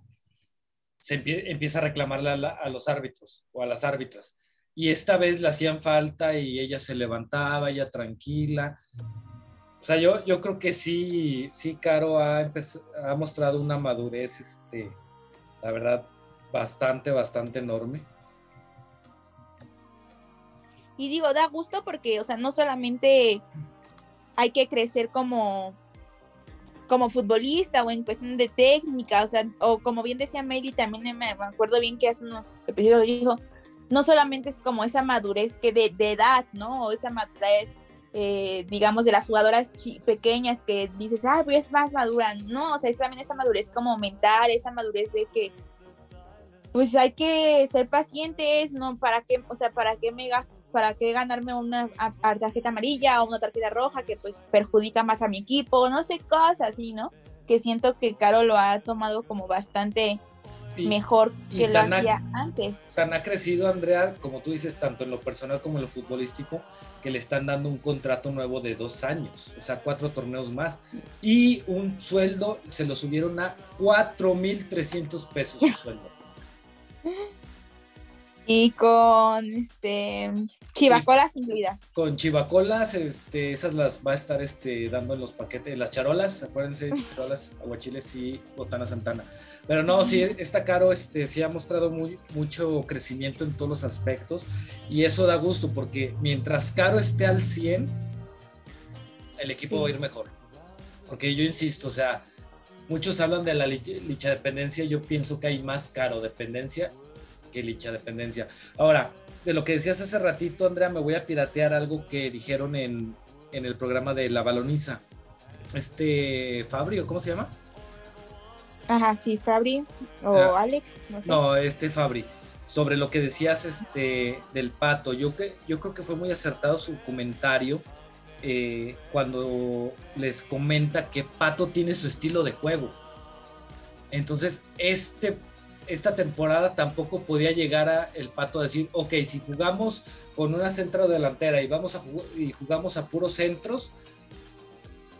se empieza a reclamarle a, los árbitros o a las árbitras. Y esta vez le hacían falta y ella se levantaba, ella tranquila. O sea, yo, yo creo que sí, sí, Caro ha, ha mostrado una madurez, este, la verdad, bastante, bastante enorme. Y digo, da gusto porque, o sea, no solamente hay que crecer como, como futbolista o en cuestión de técnica, o sea, o como bien decía Meli, también me acuerdo bien que hace unos episodios dijo, no solamente es como esa madurez que de, de edad, ¿no? O esa madurez eh, digamos, de las jugadoras pequeñas que dices, ah, pues es más madura. No, o sea, es también esa madurez como mental, esa madurez de que, pues hay que ser pacientes, ¿no? ¿Para qué, o sea, para qué me para qué ganarme una tarjeta amarilla o una tarjeta roja que pues perjudica más a mi equipo, no sé, cosas así, ¿no? Que siento que Caro lo ha tomado como bastante mejor que lo hacía antes. Tan ha crecido, Andrea, como tú dices, tanto en lo personal como en lo futbolístico, que le están dando un contrato nuevo de dos años, o sea, cuatro torneos más. Y un sueldo, se lo subieron a 4.300 pesos su sueldo. Y con este chivacolas incluidas. Con chivacolas, este, esas las va a estar este, dando en los paquetes, las charolas, acuérdense, charolas, aguachiles y botana santana. Pero no, sí, está caro, este, sí ha mostrado muy, mucho crecimiento en todos los aspectos y eso da gusto porque mientras caro esté al 100, el equipo va a ir mejor. Porque yo insisto, o sea, muchos hablan de la licha dependencia, yo pienso que hay más caro dependencia que licha dependencia. Ahora, de lo que decías hace ratito, Andrea, me voy a piratear algo que dijeron en, en el programa de La Baloniza. Este, Fabrio, ¿cómo se llama? Ajá, sí, Fabri o ah, Alex, no sé. No, este Fabri. Sobre lo que decías este, del pato, yo, que, yo creo que fue muy acertado su comentario eh, cuando les comenta que Pato tiene su estilo de juego. Entonces, este, esta temporada tampoco podía llegar a el Pato a decir, ok, si jugamos con una centro delantera y, vamos a y jugamos a puros centros,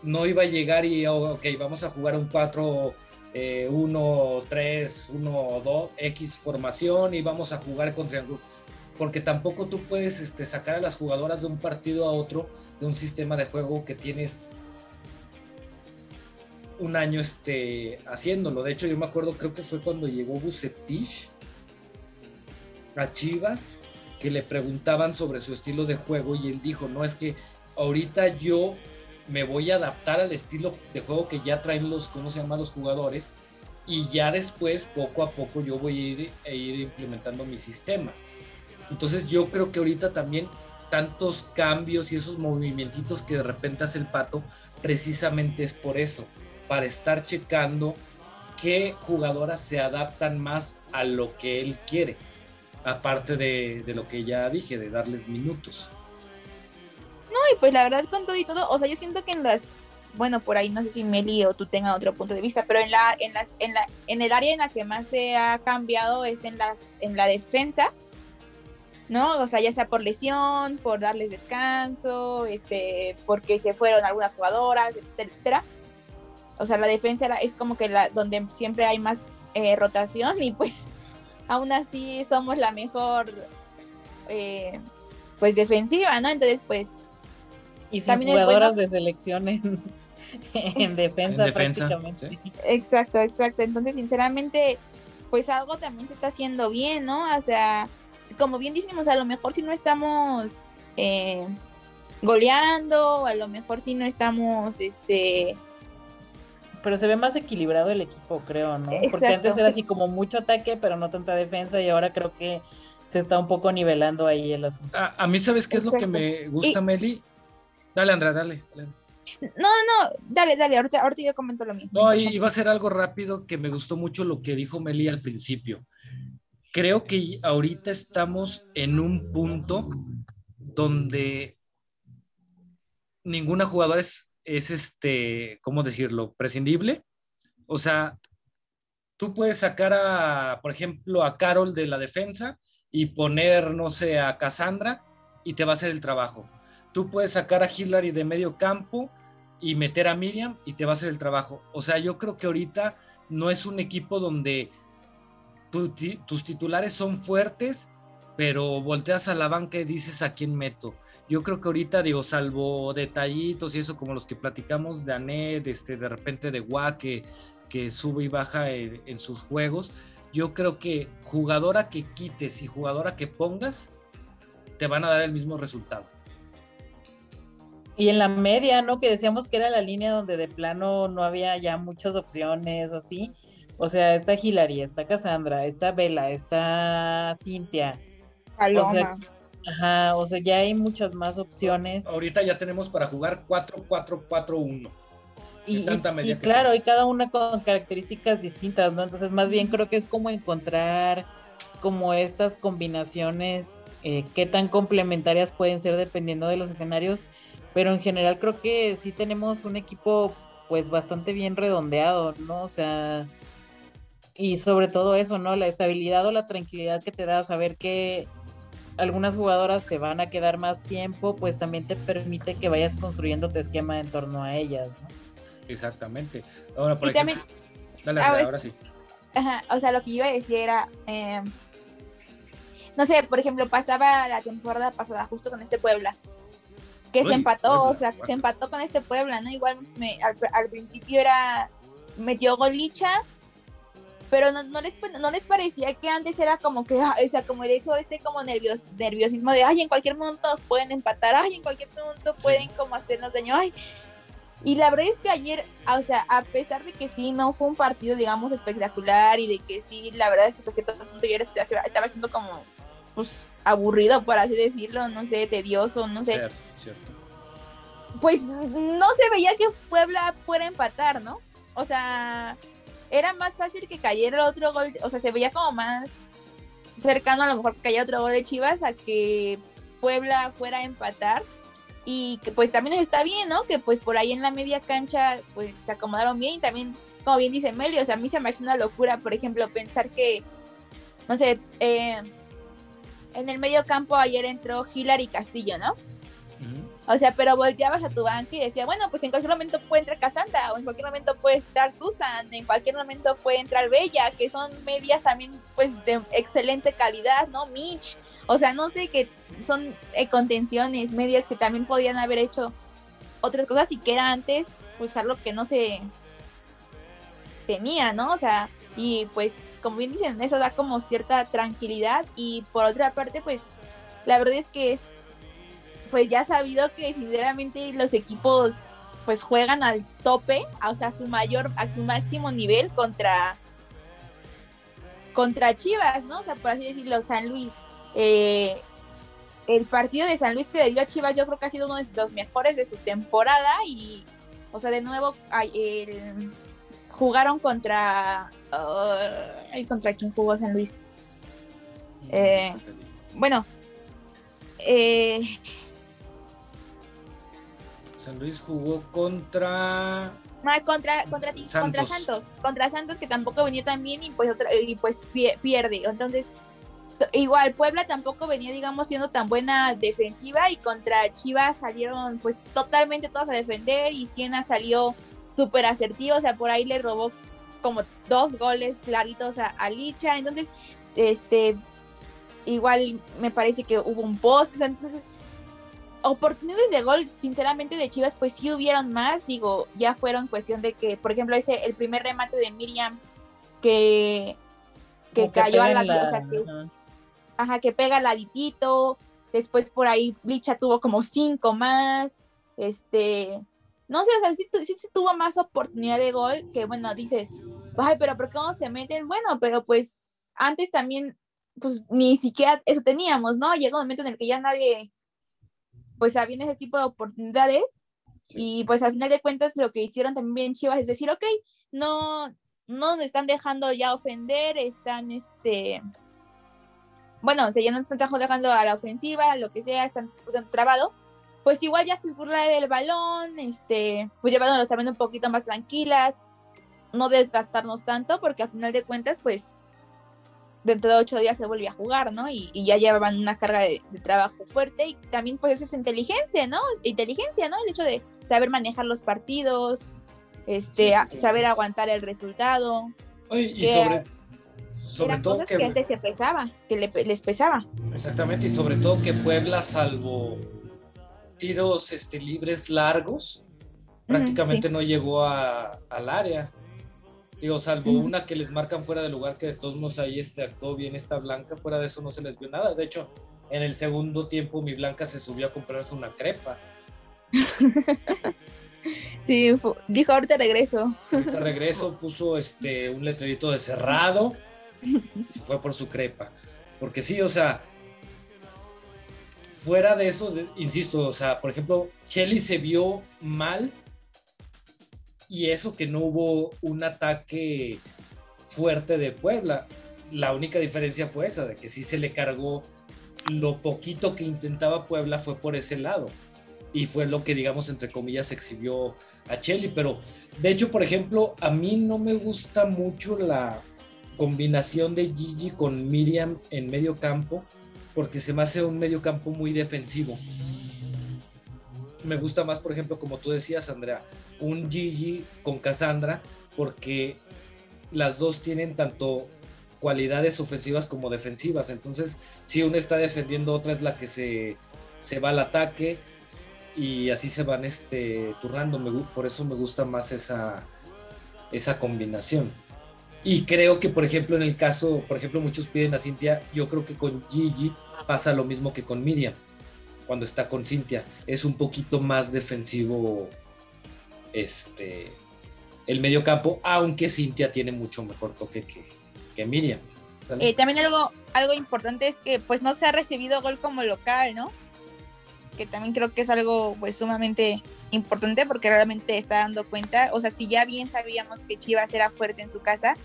no iba a llegar y, oh, ok, vamos a jugar un 4 1, 3, 1, 2, X formación y vamos a jugar con triángulo. Porque tampoco tú puedes este, sacar a las jugadoras de un partido a otro de un sistema de juego que tienes un año este, haciéndolo. De hecho, yo me acuerdo, creo que fue cuando llegó Bucetich a Chivas, que le preguntaban sobre su estilo de juego y él dijo, no, es que ahorita yo me voy a adaptar al estilo de juego que ya traen los, ¿cómo se llaman los jugadores? Y ya después, poco a poco, yo voy a ir, a ir implementando mi sistema. Entonces yo creo que ahorita también tantos cambios y esos movimientos que de repente hace el pato, precisamente es por eso, para estar checando qué jugadoras se adaptan más a lo que él quiere, aparte de, lo que ya dije, de darles minutos. No, y pues la verdad con todo y todo, o sea, yo siento que en las, bueno, por ahí no sé si Meli o tú tengas otro punto de vista, pero en la, en las, en la, en el área en la que más se ha cambiado es en las, en la defensa, ¿no? O sea, ya sea por lesión, por darles descanso, este, porque se fueron algunas jugadoras, etcétera, etcétera. O sea, la defensa es como que la donde siempre hay más eh, rotación y pues aún así somos la mejor eh, pues defensiva, ¿no? Entonces, pues y sin jugadoras de selección en, defensa, prácticamente. Exacto, exacto. Entonces, sinceramente, pues algo también se está haciendo bien, ¿no? O sea, como bien decimos, a lo mejor si no estamos eh, goleando, a lo mejor si no estamos, este... Pero se ve más equilibrado el equipo, creo, ¿no? Porque antes era así como mucho ataque, pero no tanta defensa, y ahora creo que se está un poco nivelando ahí el asunto. A, mí, ¿sabes qué es lo que me gusta, Meli? Dale, Andrea, dale, No, no, dale, dale, ahorita, ahorita yo comento lo mismo. No, iba a ser algo rápido que me gustó mucho lo que dijo Meli al principio. creo que ahorita estamos en un punto donde ninguna jugadora es, es este, ¿cómo decirlo?, prescindible. O sea, tú puedes sacar a, por ejemplo, a Carol de la defensa y poner, no sé, a Cassandra y te va a hacer el trabajo. Tú puedes sacar a Hillary de medio campo y meter a Miriam y te va a hacer el trabajo. O sea, yo creo que ahorita no es un equipo donde tus titulares son fuertes, pero volteas a la banca y dices a quién meto. Yo creo que ahorita, digo, salvo detallitos y eso como los que platicamos de Anet, este, de repente de Gua, que, sube y baja en, sus juegos, yo creo que jugadora que quites y jugadora que pongas, te van a dar el mismo resultado. Y en la media, ¿no? Que decíamos que era la línea donde de plano no había ya muchas opciones o así. O sea, está Hilary, está Cassandra, está Vela, está Cintia. Paloma. ajá, o sea, ya hay muchas más opciones. Ahorita ya tenemos para jugar 4-4-4-1. Y, y, claro, y cada una con características distintas, ¿no? Entonces, más bien creo que es como encontrar como estas combinaciones, eh, qué tan complementarias pueden ser dependiendo de los escenarios, pero en general creo que sí tenemos un equipo pues bastante bien redondeado, ¿no? O sea, y sobre todo eso, ¿no? La estabilidad o la tranquilidad que te da saber que algunas jugadoras se van a quedar más tiempo, pues también te permite que vayas construyendo tu esquema en torno a ellas, ¿no? Exactamente. Ahora, por ejemplo, dale, ahora, sí. Ajá, o sea, lo que yo iba a decir era, em, no sé, por ejemplo, pasaba la temporada pasada justo con este Puebla, que se empató, o sea, se empató con este Puebla, ¿no? Igual me, al, principio era, metió golicha, pero no, no, les, no les parecía que antes era como que, ah, o sea, como el hecho ese como nervios, nerviosismo de, ay, en cualquier momento nos pueden empatar, ay, en cualquier momento pueden como hacernos daño, ay, y la verdad es que ayer, o sea, a pesar de que sí, no fue un partido, digamos, espectacular y de que sí, la verdad es que hasta cierto punto ya estaba siendo como, pues, aburrido, por así decirlo, no sé, tedioso, no sé. Cierto, cierto. Pues no se veía que Puebla fuera a empatar, ¿no? O sea, era más fácil que cayera otro gol, o sea, se veía como más cercano a lo mejor que cayera otro gol de Chivas a que Puebla fuera a empatar y que pues también está bien, ¿no? Que pues por ahí en la media cancha pues se acomodaron bien y también, como bien dice Meli, o sea, a mí se me hace una locura, por ejemplo, pensar que, no sé, eh, en el medio campo ayer entró Hilary Castillo, ¿no? O sea, pero volteabas a tu banca y decía, bueno, pues en cualquier momento puede entrar Casandra, o en cualquier momento puede estar Susan, en cualquier momento puede entrar Bella, que son medias también, pues, de excelente calidad, ¿no? Mitch, o sea, no sé, que son eh, contenciones, medias que también podían haber hecho otras cosas y que era antes, pues algo que no se tenía, ¿no? O sea, y pues, como bien dicen, eso da como cierta tranquilidad y por otra parte, pues, la verdad es que es, pues ya sabido que sinceramente los equipos pues juegan al tope, o sea, a su mayor, a su máximo nivel contra contra Chivas, ¿no? O sea, por así decirlo, San Luis. Eh, el partido de San Luis que le dio a Chivas yo creo que ha sido uno de los mejores de su temporada y, o sea, de nuevo jugaron contra... Uh, ¿Contra quién jugó San Luis? Eh, bueno, eh, San Luis jugó contra... contra, contra, Santos. contra Santos, contra Santos que tampoco venía tan bien y pues, y pues pierde. Entonces, igual Puebla tampoco venía, digamos, siendo tan buena defensiva y contra Chivas salieron pues totalmente todos a defender y Siena salió súper asertivo, o sea, por ahí le robó como dos goles claritos a, Licha, entonces, este, igual me parece que hubo un post, entonces, oportunidades de gol, sinceramente, de Chivas, pues sí hubieron más, digo, ya fueron cuestión de que, por ejemplo, ese, el primer remate de Miriam que, que cayó a la, o sea, que, ajá, que pega al laditito, después por ahí Blicha tuvo como cinco más, este, no sé, o sea, sí, sí, tuvo más oportunidad de gol, que bueno, dices, ay, pero ¿por qué no se meten? Bueno, pero pues antes también, pues ni siquiera eso teníamos, ¿no? Llega un momento en el que ya nadie, pues había ese tipo de oportunidades, y pues al final de cuentas lo que hicieron también Chivas es decir, ok, no, no nos están dejando ya ofender, están, este, bueno, o sea, ya no están jugando a la ofensiva, lo que sea, están trabado, pues igual ya se burla del balón, este, pues llevándonos también un poquito más tranquilas, no desgastarnos tanto, porque al final de cuentas, pues dentro de ocho días se volvió a jugar, ¿no? Y, ya llevaban una carga de, trabajo fuerte y también pues eso es inteligencia, ¿no? Inteligencia, ¿no? El hecho de saber manejar los partidos, este, saber aguantar el resultado. y sobre, sobre todo que, antes se pesaba, que les pesaba. Exactamente, y sobre todo que Puebla, salvo tiros este, libres largos, prácticamente no llegó a, al área. Digo, salvo una que les marcan fuera de lugar, que de todos modos ahí este, actuó bien esta Blanca, fuera de eso no se les vio nada. De hecho, en el segundo tiempo mi Blanca se subió a comprarse una crepa. Sí, dijo ahorita regreso. Ahorita regreso, puso este un letrerito de cerrado y fue por su crepa. Porque sí, o sea, fuera de eso, insisto, o sea, por ejemplo, Shelly se vio mal y eso que no hubo un ataque fuerte de Puebla. La única diferencia fue esa, de que sí se le cargó lo poquito que intentaba Puebla fue por ese lado. Y fue lo que, digamos, entre comillas, exhibió a Chelly. Pero, de hecho, por ejemplo, a mí no me gusta mucho la combinación de Gigi con Miriam en medio campo, porque se me hace un medio campo muy defensivo me gusta más, por ejemplo, como tú decías, Andrea, un Gigi con Cassandra, porque las dos tienen tanto cualidades ofensivas como defensivas. Entonces, si una está defendiendo, otra es la que se, va al ataque y así se van este, turnando. por eso me gusta más esa, esa combinación. Y creo que, por ejemplo, en el caso, por ejemplo, muchos piden a Cintia, yo creo que con Gigi pasa lo mismo que con Miriam cuando está con Cintia. Es un poquito más defensivo este, el medio campo, aunque Cintia tiene mucho mejor toque que, que Miriam. Eh, también algo, algo importante es que pues no se ha recibido gol como local, ¿no? Que también creo que es algo pues sumamente importante porque realmente está dando cuenta, o sea, si ya bien sabíamos que Chivas era fuerte en su casa,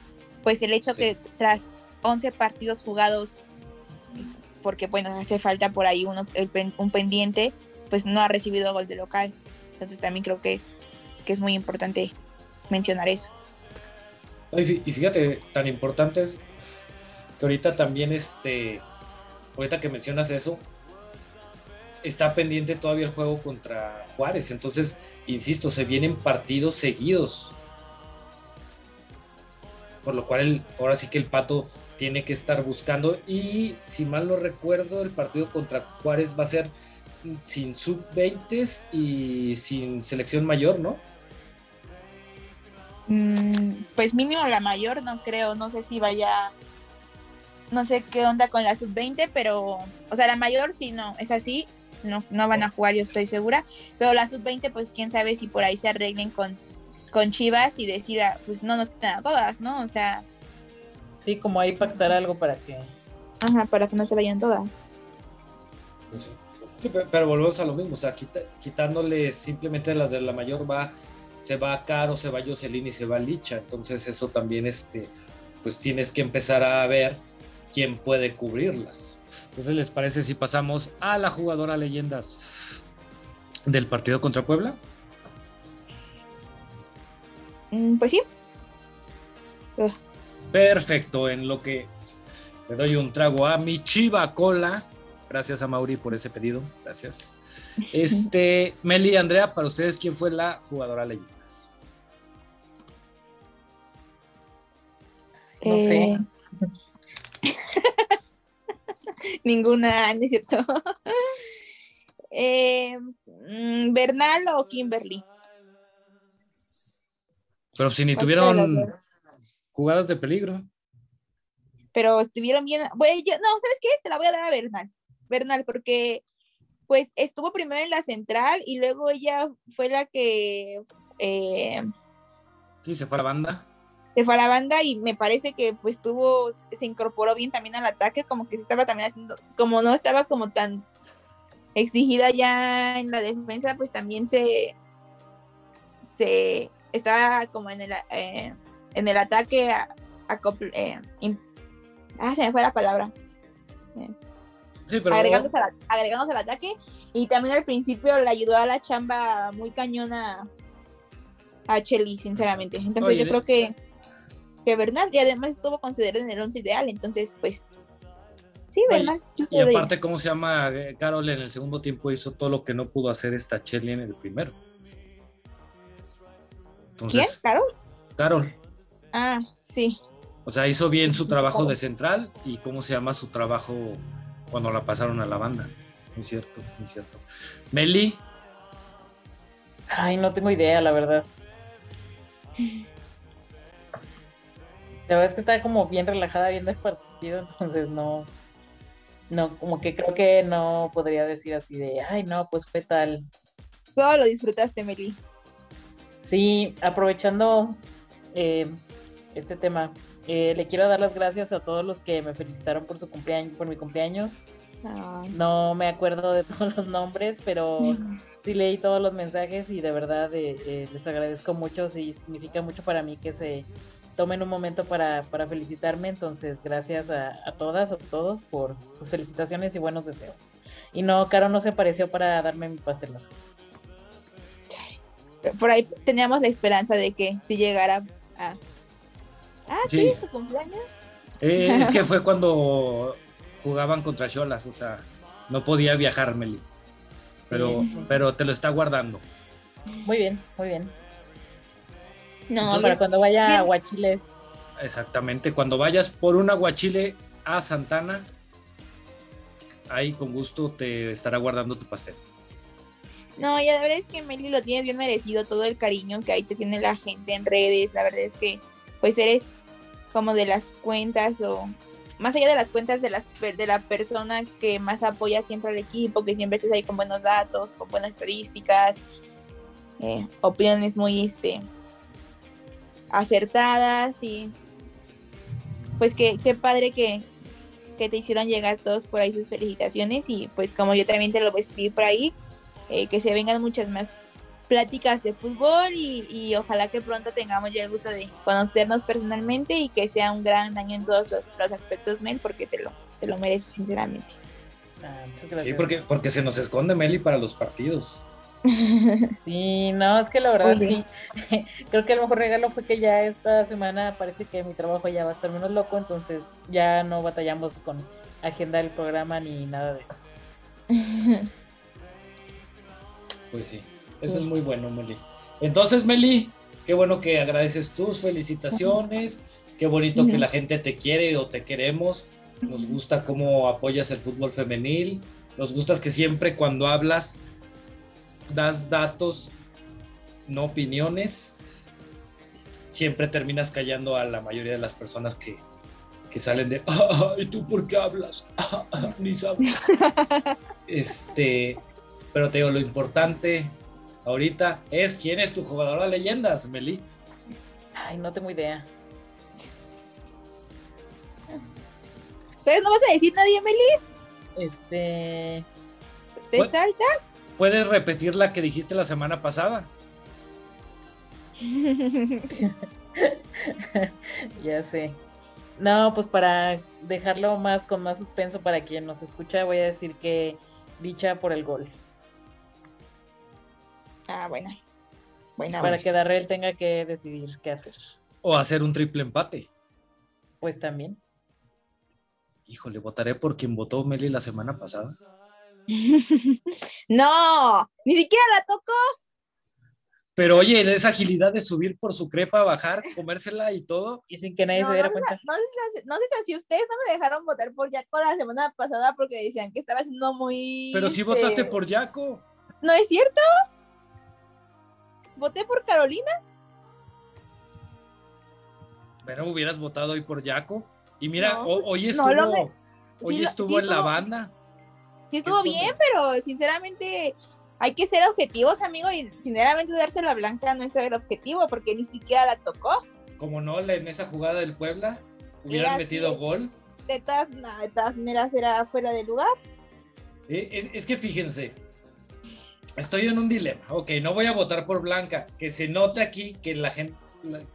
pues el hecho que tras 11 partidos jugados porque bueno, hace falta por ahí uno, un pendiente, pues no ha recibido gol de local. Entonces también creo que es, que es muy importante mencionar eso. Y fíjate, tan importante es que ahorita también, este, ahorita que mencionas eso, está pendiente todavía el juego contra Juárez. Entonces, insisto, se vienen partidos seguidos. Por lo cual, ahora sí que el pato tiene que estar buscando. Y si mal no recuerdo, el partido contra Juárez va a ser sin sub-20 y sin selección mayor, ¿no? Mm, pues mínimo la mayor, no creo. No sé si vaya. No sé qué onda con la sub-20, pero. O sea, la mayor sí, no, es así. No, no van a jugar, yo estoy segura. Pero la sub-20, pues quién sabe si por ahí se arreglen con, con Chivas y decir, ah, pues no nos quitan a todas, ¿no? O sea, Sí, como ahí pactar algo para que. Ajá, para que no se vayan todas. Pues pero, volvemos a lo mismo, o sea, quitándole simplemente las de la mayor va, se va a Caro, se va Jocelyn y se va Licha. Entonces eso también, este, pues tienes que empezar a ver quién puede cubrirlas. Entonces, ¿les parece si pasamos a la jugadora leyendas del partido contra Puebla? Mm, pues sí. Perfecto, en lo que le doy un trago a mi chiva cola. Gracias a Mauri por ese pedido. Gracias. Este, Meli y Andrea, para ustedes, ¿quién fue la jugadora leyendas? No sé. Eh, ninguna, ¿no es cierto? Eh, mm, ¿Bernal o Kimberly? Pero si ni tuvieron jugadas de peligro. Pero estuvieron bien. Bueno, no, ¿sabes qué? Te la voy a dar a Bernal. Bernal, porque pues estuvo primero en la central y luego ella fue la que. Eh, sí, se fue a la banda. Se fue a la banda y me parece que pues tuvo, se incorporó bien también al ataque, como que se estaba también haciendo, como no estaba como tan exigida ya en la defensa, pues también se, se estaba como en el, eh, en el ataque a, a eh, ah, se me fue la palabra. Sí, pero agregándose, al, agregándose al ataque. Y también al principio le ayudó a la chamba muy cañona a Chelly, sinceramente. Entonces Oye, yo de- creo que, que Bernal, y además estuvo considerado en el 11 ideal, entonces pues sí, Bernal. y aparte, ¿cómo se llama? Eh, Carol en el segundo tiempo hizo todo lo que no pudo hacer esta Chelly en el primero. ¿Quién? Entonces, ¿Carol? Carol, Ah, sí. o sea, hizo bien su trabajo de central y cómo se llama su trabajo cuando la pasaron a la banda. Muy cierto, muy cierto. Meli, Ay, no tengo idea, la verdad. La verdad es que estaba como bien relajada viendo el partido, entonces no, no, como que creo que no podría decir así de, ay, no, pues fue tal. Todo lo disfrutaste, Meli. Sí, aprovechando eh, este tema, eh, le quiero dar las gracias a todos los que me felicitaron por su cumpleaños, por mi cumpleaños. Ay. No me acuerdo de todos los nombres, pero sí leí todos los mensajes y de verdad eh, eh, les agradezco mucho. Sí, significa mucho para mí que se tomen un momento para, para felicitarme. Entonces, gracias a, a todas, a todos por sus felicitaciones y buenos deseos. Y no, Caro no se apareció para darme mi pastelazo. Por ahí teníamos la esperanza de que si llegara a... Ah, Sí. sí, su cumpleaños. eh, es que fue cuando jugaban contra Cholas, o sea, no podía viajar, Meli. Pero, Sí. pero te lo está guardando. Muy bien, muy bien. No, Entonces, para cuando vaya a bien. Huachiles. Exactamente. Cuando vayas por un aguachile a Santana, ahí con gusto te estará guardando tu pastel. No, ya la verdad es que Meli lo tienes bien merecido, todo el cariño que ahí te tiene la gente en redes, la verdad es que pues eres como de las cuentas o más allá de las cuentas de las de la persona que más apoya siempre al equipo, que siempre estás ahí con buenos datos, con buenas estadísticas, eh, opiniones muy este acertadas y pues que qué padre que, que te hicieron llegar todos por ahí sus felicitaciones y pues como yo también te lo voy a escribir por ahí, eh, que se vengan muchas más pláticas de fútbol y, y ojalá que pronto tengamos ya el gusto de conocernos personalmente y que sea un gran año en todos los, los aspectos, Mel, porque te lo, te lo mereces sinceramente. Ah, muchas Sí, porque, porque se nos esconde Meli para los partidos. Sí, no, es que la verdad Oye. sí. Creo que el mejor regalo fue que ya esta semana parece que mi trabajo ya va a estar menos loco, entonces ya no batallamos con agendar el programa ni nada de eso. Pues sí, eso es muy bueno, Meli. Entonces, Meli, qué bueno que agradeces tus felicitaciones, qué bonito que la gente te quiere o te queremos. Nos gusta cómo apoyas el fútbol femenil, nos gusta que siempre cuando hablas das datos, no opiniones. Siempre terminas callando a la mayoría de las personas que, que salen de, "Ah, ¿y tú por qué hablas? Ni sabes. Este, pero te digo, lo importante ahorita es quién es tu jugadora de leyendas, Meli. Ay, no tengo idea. Entonces no vas a decir nadie, Meli, Este, te Pues- saltas. ¿Puedes repetir la que dijiste la semana pasada? ya sé. No, pues para dejarlo más con más suspenso para quien nos escucha, voy a decir que dicha por el gol. Ah, bueno. Para que Darrell tenga que decidir qué hacer. ¿O hacer un triple empate? Pues también. Híjole, votaré por quien votó Meli la semana pasada. no, ni siquiera la tocó. Pero oye, esa agilidad de subir por su crepa, bajar, comérsela y todo. Y sin que nadie No, se diera no sé, cuenta. no sé si- no sé si ustedes no me dejaron votar por Jaco la semana pasada porque decían que estaba siendo muy. Pero sí votaste por Yaco. ¿No es cierto? Voté por Carolina. Pero hubieras votado hoy por Yaco. Y mira, No, pues, hoy estuvo, me- hoy sí estuvo sí en la banda. Sí estuvo Estuvo- bien, pero sinceramente hay que ser objetivos, amigo, y sinceramente dársela a Blanca no es el objetivo porque ni siquiera la tocó. Como no, en esa jugada del Puebla, hubieran Era metido que- gol. De todas, no, de todas maneras era fuera de lugar. Eh, Es, es que fíjense, estoy en un dilema. Ok, no voy a votar por Blanca. Que se note aquí que la gente,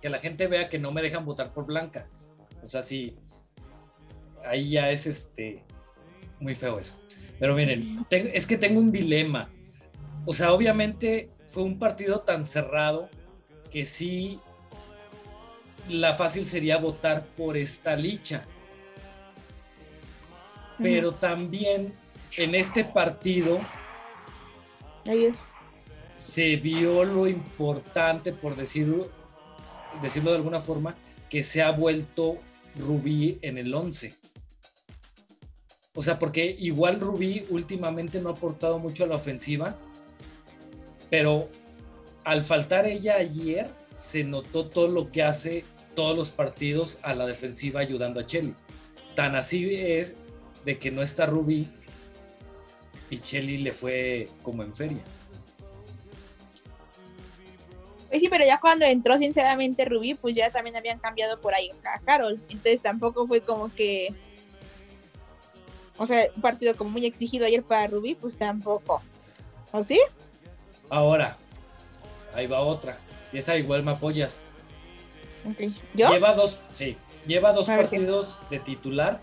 que la gente vea que no me dejan votar por Blanca. O sea, sí, ahí ya es este Muy feo eso. Pero miren, es que tengo un dilema. O sea, obviamente fue un partido tan cerrado que sí, la fácil sería votar por esta licha. Pero también en este partido se vio lo importante, por decirlo, de alguna forma, que se ha vuelto Rubí en el 11. O sea, porque igual Rubí últimamente no ha aportado mucho a la ofensiva, pero al faltar ella ayer, se notó todo lo que hace todos los partidos a la defensiva ayudando a Chelly. Tan así es de que no está Rubí y Chelly le fue como en feria. Pues sí, pero ya cuando entró sinceramente Rubí, pues ya también habían cambiado por ahí a Carol. Entonces tampoco fue como que. O sea, un partido como muy exigido ayer para Rubí, pues tampoco. ¿O sí? Ahora, ahí va otra. Y esa igual me apoyas. ¿Yo? Lleva dos, sí, lleva dos partidos de titular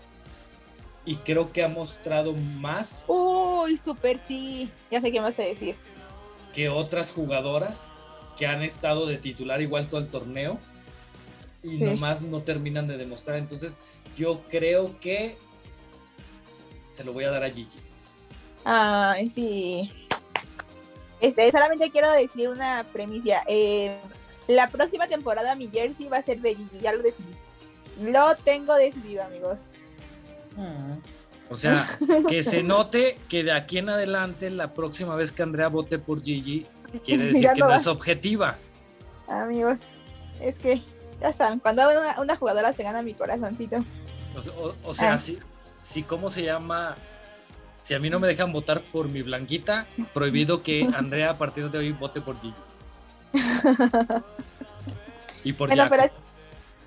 y creo que ha mostrado más. Uy, súper sí. Ya sé qué más a decir. Que otras jugadoras que han estado de titular igual todo el torneo y nomás no terminan de demostrar. Entonces, yo creo que se lo voy a dar a Gigi. Ay, sí. Este, solamente quiero decir una premisa. Eh, la próxima temporada mi jersey va a ser de Gigi, ya lo decidí. Lo tengo decidido, amigos. O sea, que se note que de aquí en adelante, la próxima vez que Andrea vote por Gigi, quiere decir que no, es objetiva. Amigos, es que, ya saben, cuando una, jugadora se gana mi corazoncito. O, sea, ah. si, si, ¿cómo se llama? Si a mí no me dejan votar por mi blanquita, prohibido que Andrea a partir de hoy vote por Gigi. y por bueno,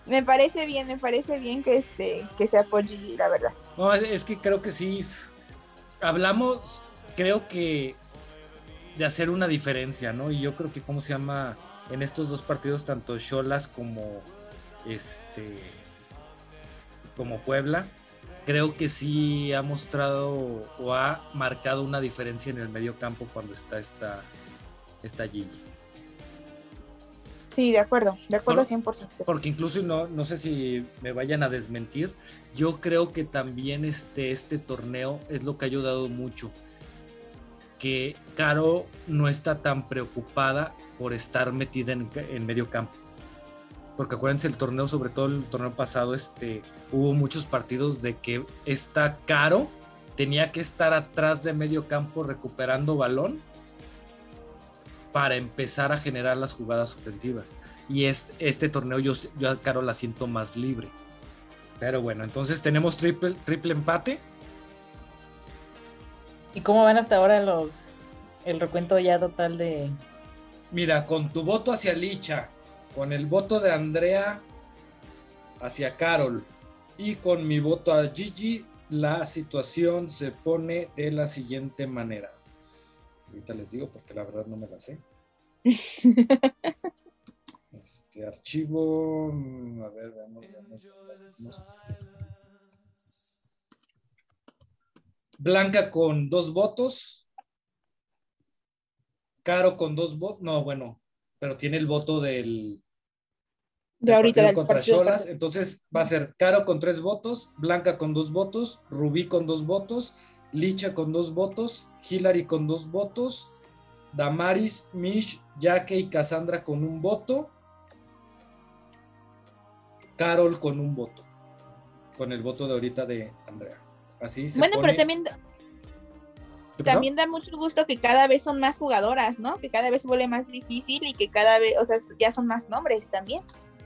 me parece bien, me parece bien que este que sea por Gigi, la verdad. No, es que creo que sí. Hablamos, creo que de hacer una diferencia, ¿no? Y yo creo que cómo se llama en estos dos partidos, tanto Cholas como este como Puebla, creo que sí ha mostrado o ha marcado una diferencia en el medio campo cuando está esta, esta Gigi. Sí, de acuerdo, de acuerdo 100%. Porque incluso, no, no sé si me vayan a desmentir, yo creo que también este, este torneo es lo que ha ayudado mucho. Que Caro no está tan preocupada por estar metida en, en medio campo porque acuérdense el torneo, sobre todo el torneo pasado, este, hubo muchos partidos de que está caro, tenía que estar atrás de medio campo recuperando balón para empezar a generar las jugadas ofensivas. Y este, este torneo yo, yo a Caro la siento más libre. Pero bueno, entonces tenemos triple, triple empate. ¿Y cómo van hasta ahora los el recuento ya total de... Mira, con tu voto hacia Licha, con el voto de Andrea hacia Carol y con mi voto a Gigi, la situación se pone de la siguiente manera. Ahorita les digo porque la verdad no me la sé. Este archivo, a ver, veamos, veamos, Blanca con dos votos. Caro con dos votos. No, bueno, pero tiene el voto del, de ahorita del contra Cholas. Entonces va a ser Caro con tres votos, Blanca con dos votos, Rubí con dos votos, Licha con dos votos, Hillary con dos votos, Damaris, Mish, Jaque y Cassandra con un voto, Carol con un voto, con el voto de ahorita de Andrea. Así se Bueno, pero también también da mucho gusto que cada vez son más jugadoras, ¿no? Que cada vez vuelve más difícil y que cada vez, o sea, ya son más nombres también.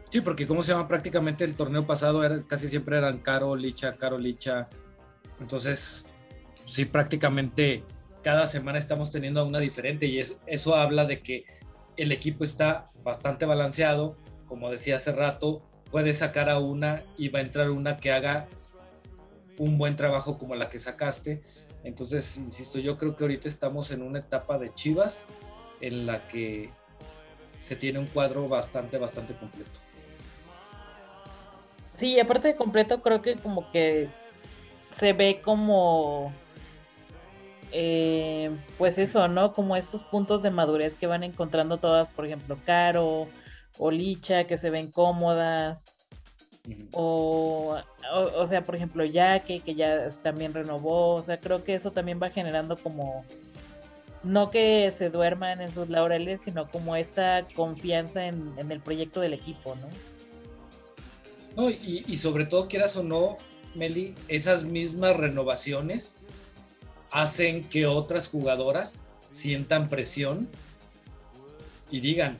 Sí, porque como se llama prácticamente el torneo pasado, era, casi siempre eran Caro, Licha, Caro, Licha. Entonces, sí, prácticamente cada semana estamos teniendo una diferente y eso habla de que el equipo está bastante balanceado. Como decía hace rato, puede sacar a una y va a entrar una que haga un buen trabajo como la que sacaste. Entonces, insisto, yo creo que ahorita estamos en una etapa de Chivas en la que se tiene un cuadro bastante, bastante completo. Sí, aparte de completo, creo que como que se ve como eh, pues eso, ¿no? Como estos puntos de madurez que van encontrando todas, por ejemplo, Caro o Licha, que se ven cómodas. O, o, sea, por ejemplo, Yaque, que ya también renovó. O sea, creo que eso también va generando como, no que se duerman en sus laureles, sino como esta confianza en, el proyecto del equipo, ¿no? No, y, y sobre todo, quieras o no, Meli, esas mismas renovaciones hacen que otras jugadoras sientan presión y digan,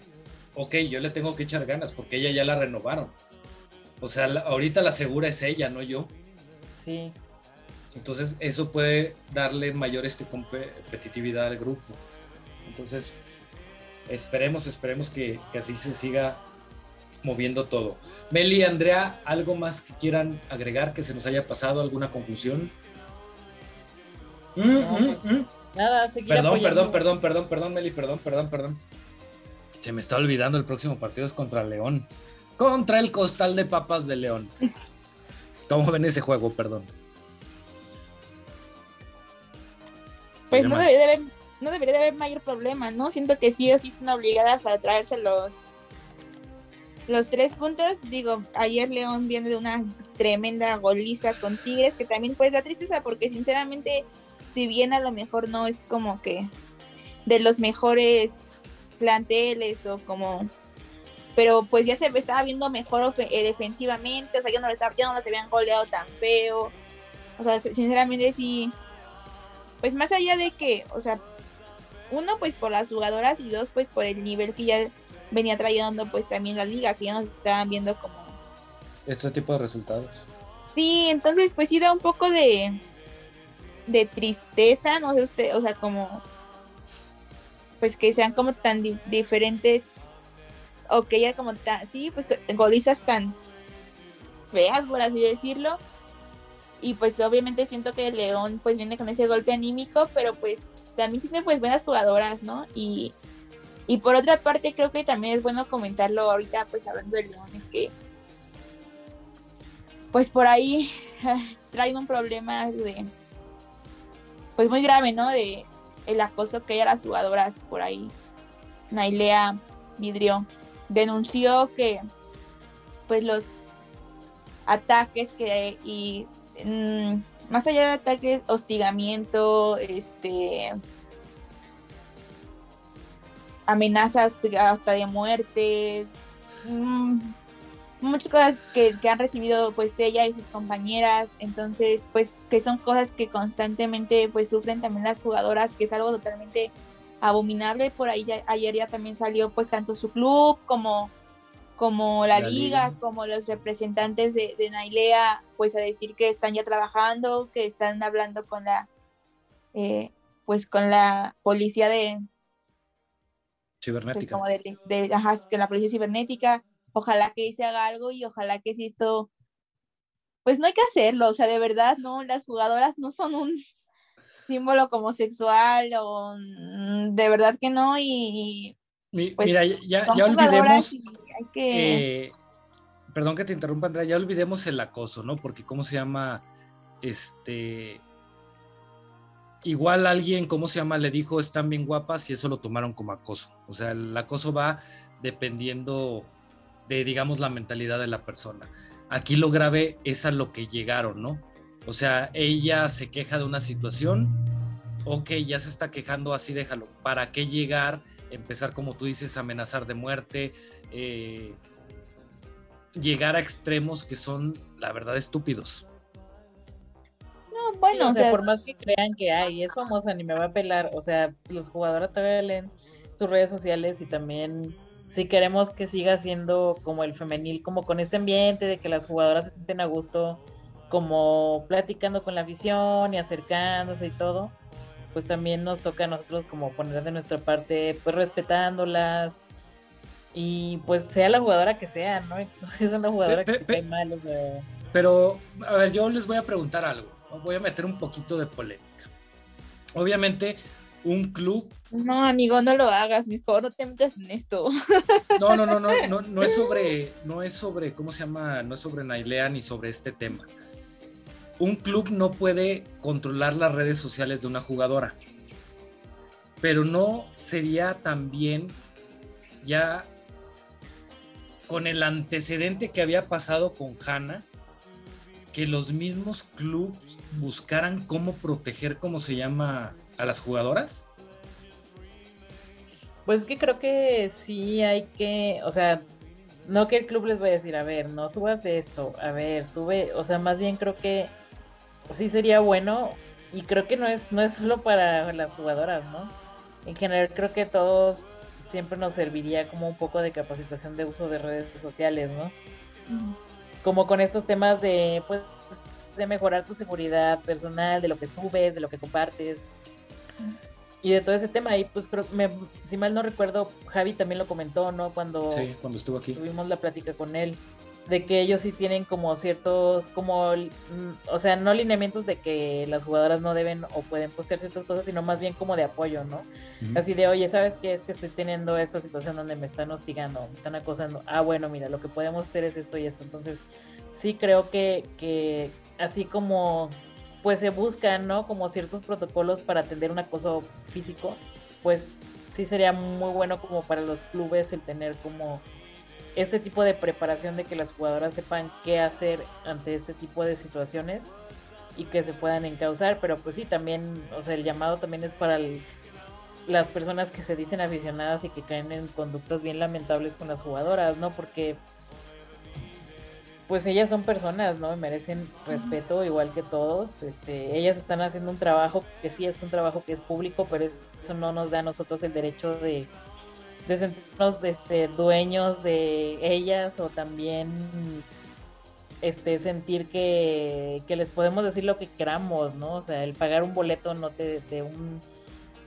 ok, yo le tengo que echar ganas porque ella ya la renovaron. O sea, ahorita la segura es ella, no yo. Sí. Entonces, eso puede darle mayor este competitividad al grupo. Entonces, esperemos, esperemos que, que así se siga moviendo todo. Meli, Andrea, ¿algo más que quieran agregar que se nos haya pasado? ¿Alguna conclusión? Mm, pues, mm. Nada, Perdón, perdón, perdón, perdón, perdón, Meli, perdón, perdón, perdón. Se me está olvidando, el próximo partido es contra León. Contra el costal de papas de León. ¿Cómo ven ese juego? Perdón. Pues no debería, de haber, no debería de haber mayor problema, ¿no? Siento que sí o sí están obligadas a traerse los, los tres puntos. Digo, ayer León viene de una tremenda goliza con Tigres, que también pues da tristeza porque sinceramente, si bien a lo mejor no es como que de los mejores planteles o como pero pues ya se estaba viendo mejor eh, defensivamente, o sea, ya no, estaba, ya no los habían goleado tan feo, o sea, sinceramente sí, pues más allá de que, o sea, uno pues por las jugadoras y dos pues por el nivel que ya venía trayendo pues también la liga, que ya nos estaban viendo como este tipo de resultados. Sí, entonces pues sí da un poco de, de tristeza, no sé usted, o sea, como pues que sean como tan diferentes o que ya como tan, sí, pues golizas tan feas, por así decirlo. Y pues obviamente siento que el León pues viene con ese golpe anímico, pero pues también tiene pues buenas jugadoras, ¿no? Y, y por otra parte creo que también es bueno comentarlo ahorita pues hablando del León, es que pues por ahí trae un problema de, pues muy grave, ¿no? De el acoso que hay a las jugadoras por ahí. Nailea Vidrio denunció que, pues los ataques que y mm, más allá de ataques, hostigamiento, este amenazas hasta de muerte, mm, muchas cosas que, han recibido pues ella y sus compañeras, entonces pues que son cosas que constantemente pues sufren también las jugadoras, que es algo totalmente abominable, por ahí ayer ya también salió pues tanto su club como, como la, liga, como los representantes de, de, Nailea pues a decir que están ya trabajando, que están hablando con la eh, pues con la policía de cibernética. Pues, como de, que la policía cibernética ojalá que se haga algo y ojalá que si esto, pues no hay que hacerlo, o sea, de verdad, no, las jugadoras no son un símbolo como sexual o mm, de verdad que no y... Pues, mira, ya, ya olvidemos... Eh, perdón que te interrumpa, Andrea, ya olvidemos el acoso, ¿no? Porque cómo se llama, este... Igual alguien, ¿cómo se llama? Le dijo, están bien guapas y eso lo tomaron como acoso. O sea, el acoso va dependiendo de, digamos, la mentalidad de la persona. Aquí lo grave es a lo que llegaron, ¿no? O sea, ella se queja de una situación, ok, ya se está quejando, así déjalo. ¿Para qué llegar? Empezar, como tú dices, a amenazar de muerte, eh, llegar a extremos que son, la verdad, estúpidos. No, bueno, o, sea, por más que crean que hay, es famosa, ni me va a pelar. O sea, los jugadores todavía leen sus redes sociales y también si queremos que siga siendo como el femenil, como con este ambiente de que las jugadoras se sienten a gusto, como platicando con la afición y acercándose y todo, pues también nos toca a nosotros como poner de nuestra parte, pues respetándolas y pues sea la jugadora que sea, ¿no? Si es una jugadora que esté mal, o sea... Pero, a ver, yo les voy a preguntar algo, voy a meter un poquito de polémica. Obviamente, un club. No, amigo, no lo hagas, mejor no te metas en esto. No, no, no, no, no, no es sobre, no es sobre, ¿cómo se llama? No es sobre Nailea ni sobre este tema. un club no puede controlar las redes sociales de una jugadora. Pero no sería también ya con el antecedente que había pasado con Hanna, que los mismos clubes buscaran cómo proteger, ¿cómo se llama, a las jugadoras? Pues que creo que sí hay que, o sea, no que el club les vaya a decir, a ver, no subas esto, a ver, sube, o sea, más bien creo que sí sería bueno y creo que no es, no es solo para las jugadoras, ¿no? En general creo que todos siempre nos serviría como un poco de capacitación de uso de redes sociales, ¿no? Como con estos temas de, pues, de mejorar tu seguridad personal, de lo que subes, de lo que compartes. Y de todo ese tema, y pues creo, me, si mal no recuerdo, Javi también lo comentó, ¿no? Cuando, sí, cuando estuvo aquí. Tuvimos la plática con él de que ellos sí tienen como ciertos, como, mm, o sea, no lineamientos de que las jugadoras no deben o pueden postear ciertas cosas, sino más bien como de apoyo, ¿no? Así de, oye, ¿sabes qué? Es que estoy teniendo esta situación donde me están hostigando, me están acosando. Ah, bueno, mira, lo que podemos hacer es esto y esto. Entonces, sí creo que, que así como, pues se buscan, ¿no? Como ciertos protocolos para atender un acoso físico, pues sí sería muy bueno como para los clubes el tener como este tipo de preparación de que las jugadoras sepan qué hacer ante este tipo de situaciones y que se puedan encauzar, pero pues sí, también, o sea, el llamado también es para las personas que se dicen aficionadas y que caen en conductas bien lamentables con las jugadoras, ¿no? Porque pues ellas son personas, ¿no? Merecen respeto igual que todos. Este, ellas están haciendo un trabajo que sí es un trabajo que es público, pero eso no nos da a nosotros el derecho de de sentirnos este, dueños de ellas o también este, sentir que, les podemos decir lo que queramos, ¿no? O sea, el pagar un boleto no te, de un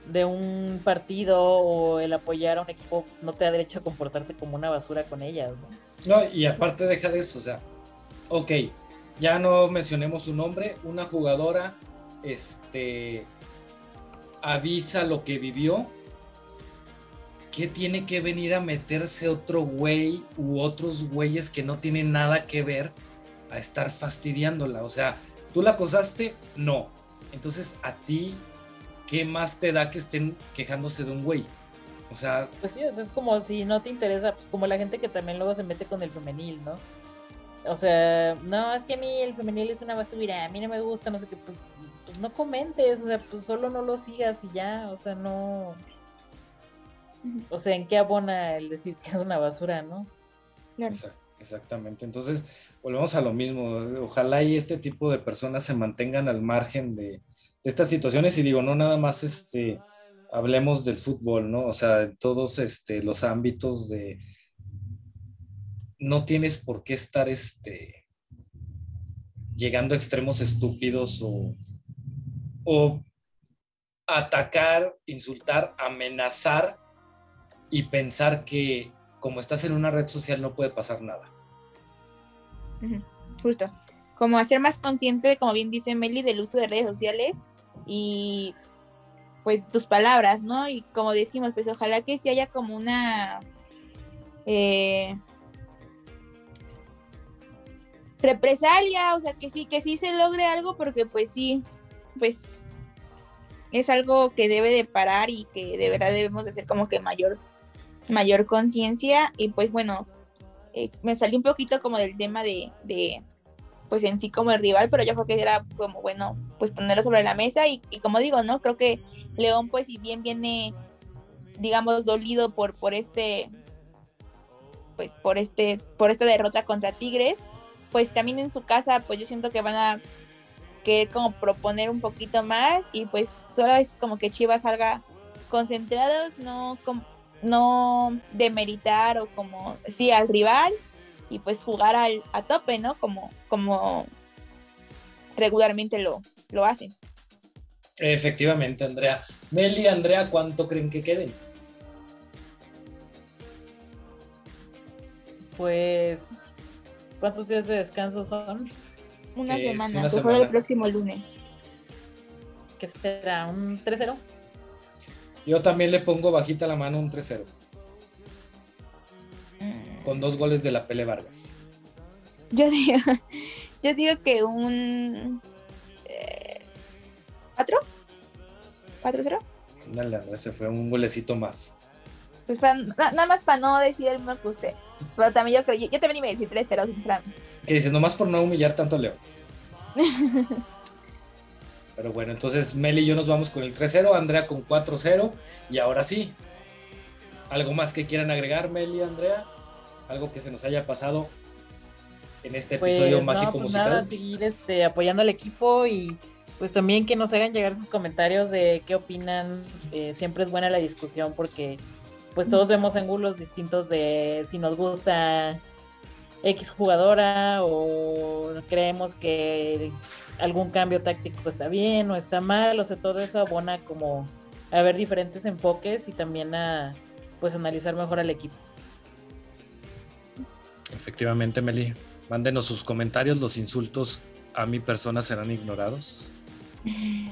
de un partido o el apoyar a un equipo no te da derecho a comportarte como una basura con ellas, ¿no? No, y aparte deja de eso, o sea, ok, ya no mencionemos su nombre, una jugadora este avisa lo que vivió qué tiene que venir a meterse otro güey u otros güeyes que no tienen nada que ver a estar fastidiándola? O sea, ¿tú la acosaste? No. Entonces, a ti, ¿qué más te da que estén quejándose de un güey? O sea... Pues sí, es como si no te interesa, pues como la gente que también luego se mete con el femenil, ¿no? O sea, no, es que a mí el femenil es una basura, a mí no me gusta, no sé qué, pues, pues no comentes, o sea, pues solo no lo sigas y ya, o sea, no, o sea, ¿en qué abona el decir que es una basura, no? Exactamente. Entonces, volvemos a lo mismo. Ojalá y este tipo de personas se mantengan al margen de, estas situaciones. Y digo, no nada más este hablemos del fútbol, ¿no? O sea, en todos este, los ámbitos de no tienes por qué estar este llegando a extremos estúpidos o, o atacar, insultar, amenazar y pensar que como estás en una red social no puede pasar nada. Justo. Como hacer más consciente, como bien dice Meli, del uso de redes sociales y pues tus palabras, ¿no? Y como decimos, pues ojalá que sí haya como una eh, represalia, o sea, que sí, que sí se logre algo, porque pues sí, pues es algo que debe de parar y que de verdad debemos de hacer como que mayor mayor conciencia y pues bueno, eh, me salí un poquito como del tema de, de, pues en sí como el rival, pero yo creo que era como bueno, pues ponerlo sobre la mesa y, como digo, ¿no? Creo que León pues si bien viene, digamos, dolido por, por este, pues por este, por esta derrota contra Tigres, pues también en su casa pues yo siento que van a querer como proponer un poquito más y pues solo es como que Chivas salga concentrados, no como no demeritar o como, sí, al rival y pues jugar al, a tope, ¿no? Como, como regularmente lo, lo hacen. Efectivamente, Andrea. Meli, Andrea, ¿cuánto creen que queden? Pues, ¿cuántos días de descanso son? Una semana, una el próximo lunes. ¿Qué será? ¿Un 3-0? Yo también le pongo bajita la mano un 3-0. Con dos goles de la Pele Vargas. Yo digo, yo digo que un ¿Cuatro? ¿Cuatro-cero? Dale, Andrea, se fue un golecito más. Pues para- na- nada más para no decir el mismo que usted. Pero también yo creo, yo, yo también iba a decir 3-0, sinceramente. Que dices, nomás por no humillar tanto a Leo. Pero bueno, entonces Meli y yo nos vamos con el 3-0, Andrea con 4-0. Y ahora sí, ¿algo más que quieran agregar, Meli y Andrea? ¿Algo que se nos haya pasado en este Pues, episodio no, mágico pues musical? nada, seguir este, apoyando al equipo y pues también que nos hagan llegar sus comentarios de qué opinan. Eh, siempre es buena la discusión porque pues todos vemos ángulos distintos de si nos gusta X jugadora o creemos que algún cambio táctico está bien o está mal, o sea, todo eso abona como a ver diferentes enfoques y también a pues analizar mejor al equipo. Efectivamente, Meli. Mándenos sus comentarios, los insultos a mi persona serán ignorados.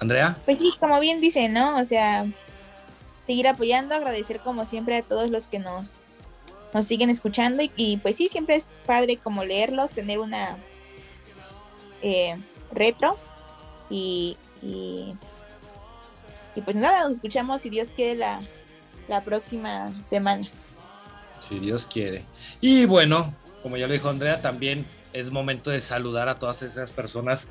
Andrea, Pues sí, como bien dice, ¿no? O sea, seguir apoyando, agradecer como siempre a todos los que nos, nos siguen escuchando y, pues sí, siempre es padre como leerlos, tener una eh, retro y, y, y pues nada, nos escuchamos si Dios quiere la, la próxima semana. si Dios quiere. Y bueno, como ya lo dijo Andrea, también es momento de saludar a todas esas personas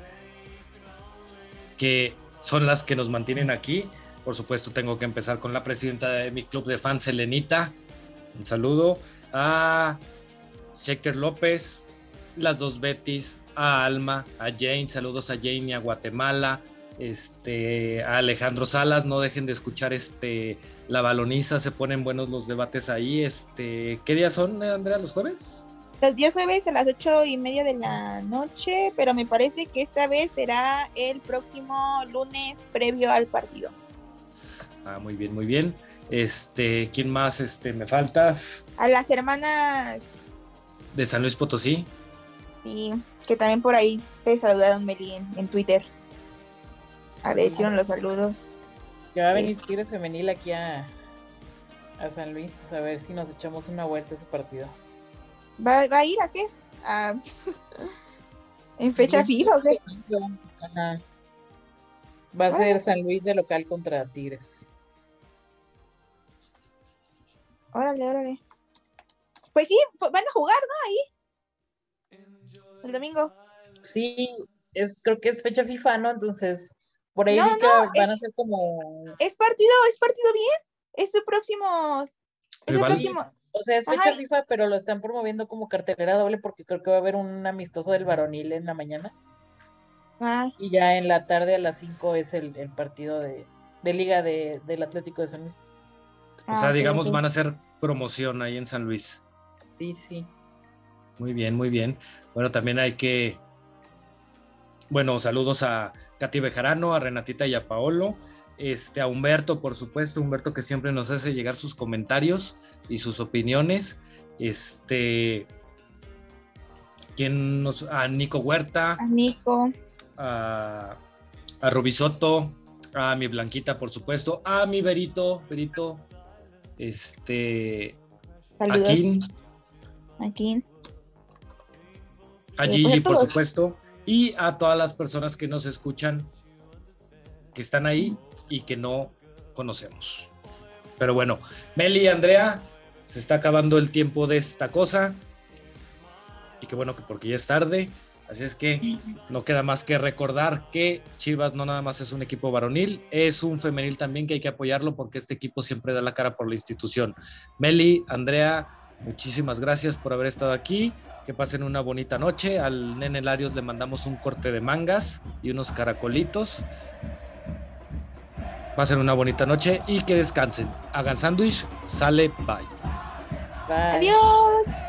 que son las que nos mantienen aquí. Por supuesto, tengo que empezar con la presidenta de mi club de fans, Elenita. Un saludo a Shaker López, las dos Betis, a Alma, a Jane, saludos a Jane y a Guatemala, este, a Alejandro Salas, no dejen de escuchar este la baloniza, se ponen buenos los debates ahí. Este, ¿qué días son, Andrea, los jueves? Los días jueves a las ocho y media de la noche, pero me parece que esta vez será el próximo lunes previo al partido. Ah, muy bien, muy bien. Este, ¿quién más este me falta? A las hermanas De San Luis Potosí. Sí, que también por ahí te saludaron Meli en, en Twitter. Agradecieron los saludos. Que va a venir Tigres Femenil aquí a, a San Luis, pues, a ver si nos echamos una vuelta a ese partido. ¿Va, va a ir a qué? A- ¿En fecha fija o qué? Ajá. Va a ser San Luis de local contra Tigres. Órale, órale. Pues sí, van a jugar, ¿no? Ahí. El domingo. Sí, es, creo que es fecha FIFA, ¿no? Entonces, por ahí No, que no, van a es- ser como. Es partido, es partido bien. Es su próximo. Es próximo. O sea, es fecha Ajá. FIFA, pero lo están promoviendo como cartelera doble porque creo que va a haber un amistoso del varonil en la mañana. Ah, Y ya en la tarde a las 5 es el, el partido de, de Liga de, del Atlético de San Luis. O ah, sea, digamos, van a hacer promoción ahí en San Luis. Sí, sí. Muy bien, muy bien. Bueno, también hay que. Bueno, saludos a Katy Bejarano, a Renatita y a Paolo. Este, a Humberto, por supuesto, Humberto que siempre nos hace llegar sus comentarios y sus opiniones. Este. ¿Quién nos.? A Nico Huerta, A Nico. a, a Rubisoto, a mi Blanquita, por supuesto, a mi Berito, Berito, este, a Saludos. Kim, Aquí. a Eh, Gigi, por supuesto, y a todas las personas que nos escuchan, que están ahí y que no conocemos. Pero bueno, Meli y Andrea, se está acabando el tiempo de esta cosa. Y qué bueno que porque ya es tarde. Así es que no queda más que recordar que Chivas no nada más es un equipo varonil, es un femenil también que hay que apoyarlo porque este equipo siempre da la cara por la institución. Meli, Andrea, muchísimas gracias por haber estado aquí. Que pasen una bonita noche. Al nene Larios le mandamos un corte de mangas y unos caracolitos. Pasen una bonita noche y que descansen. Hagan sándwich, sale, bye. Bye. Adiós.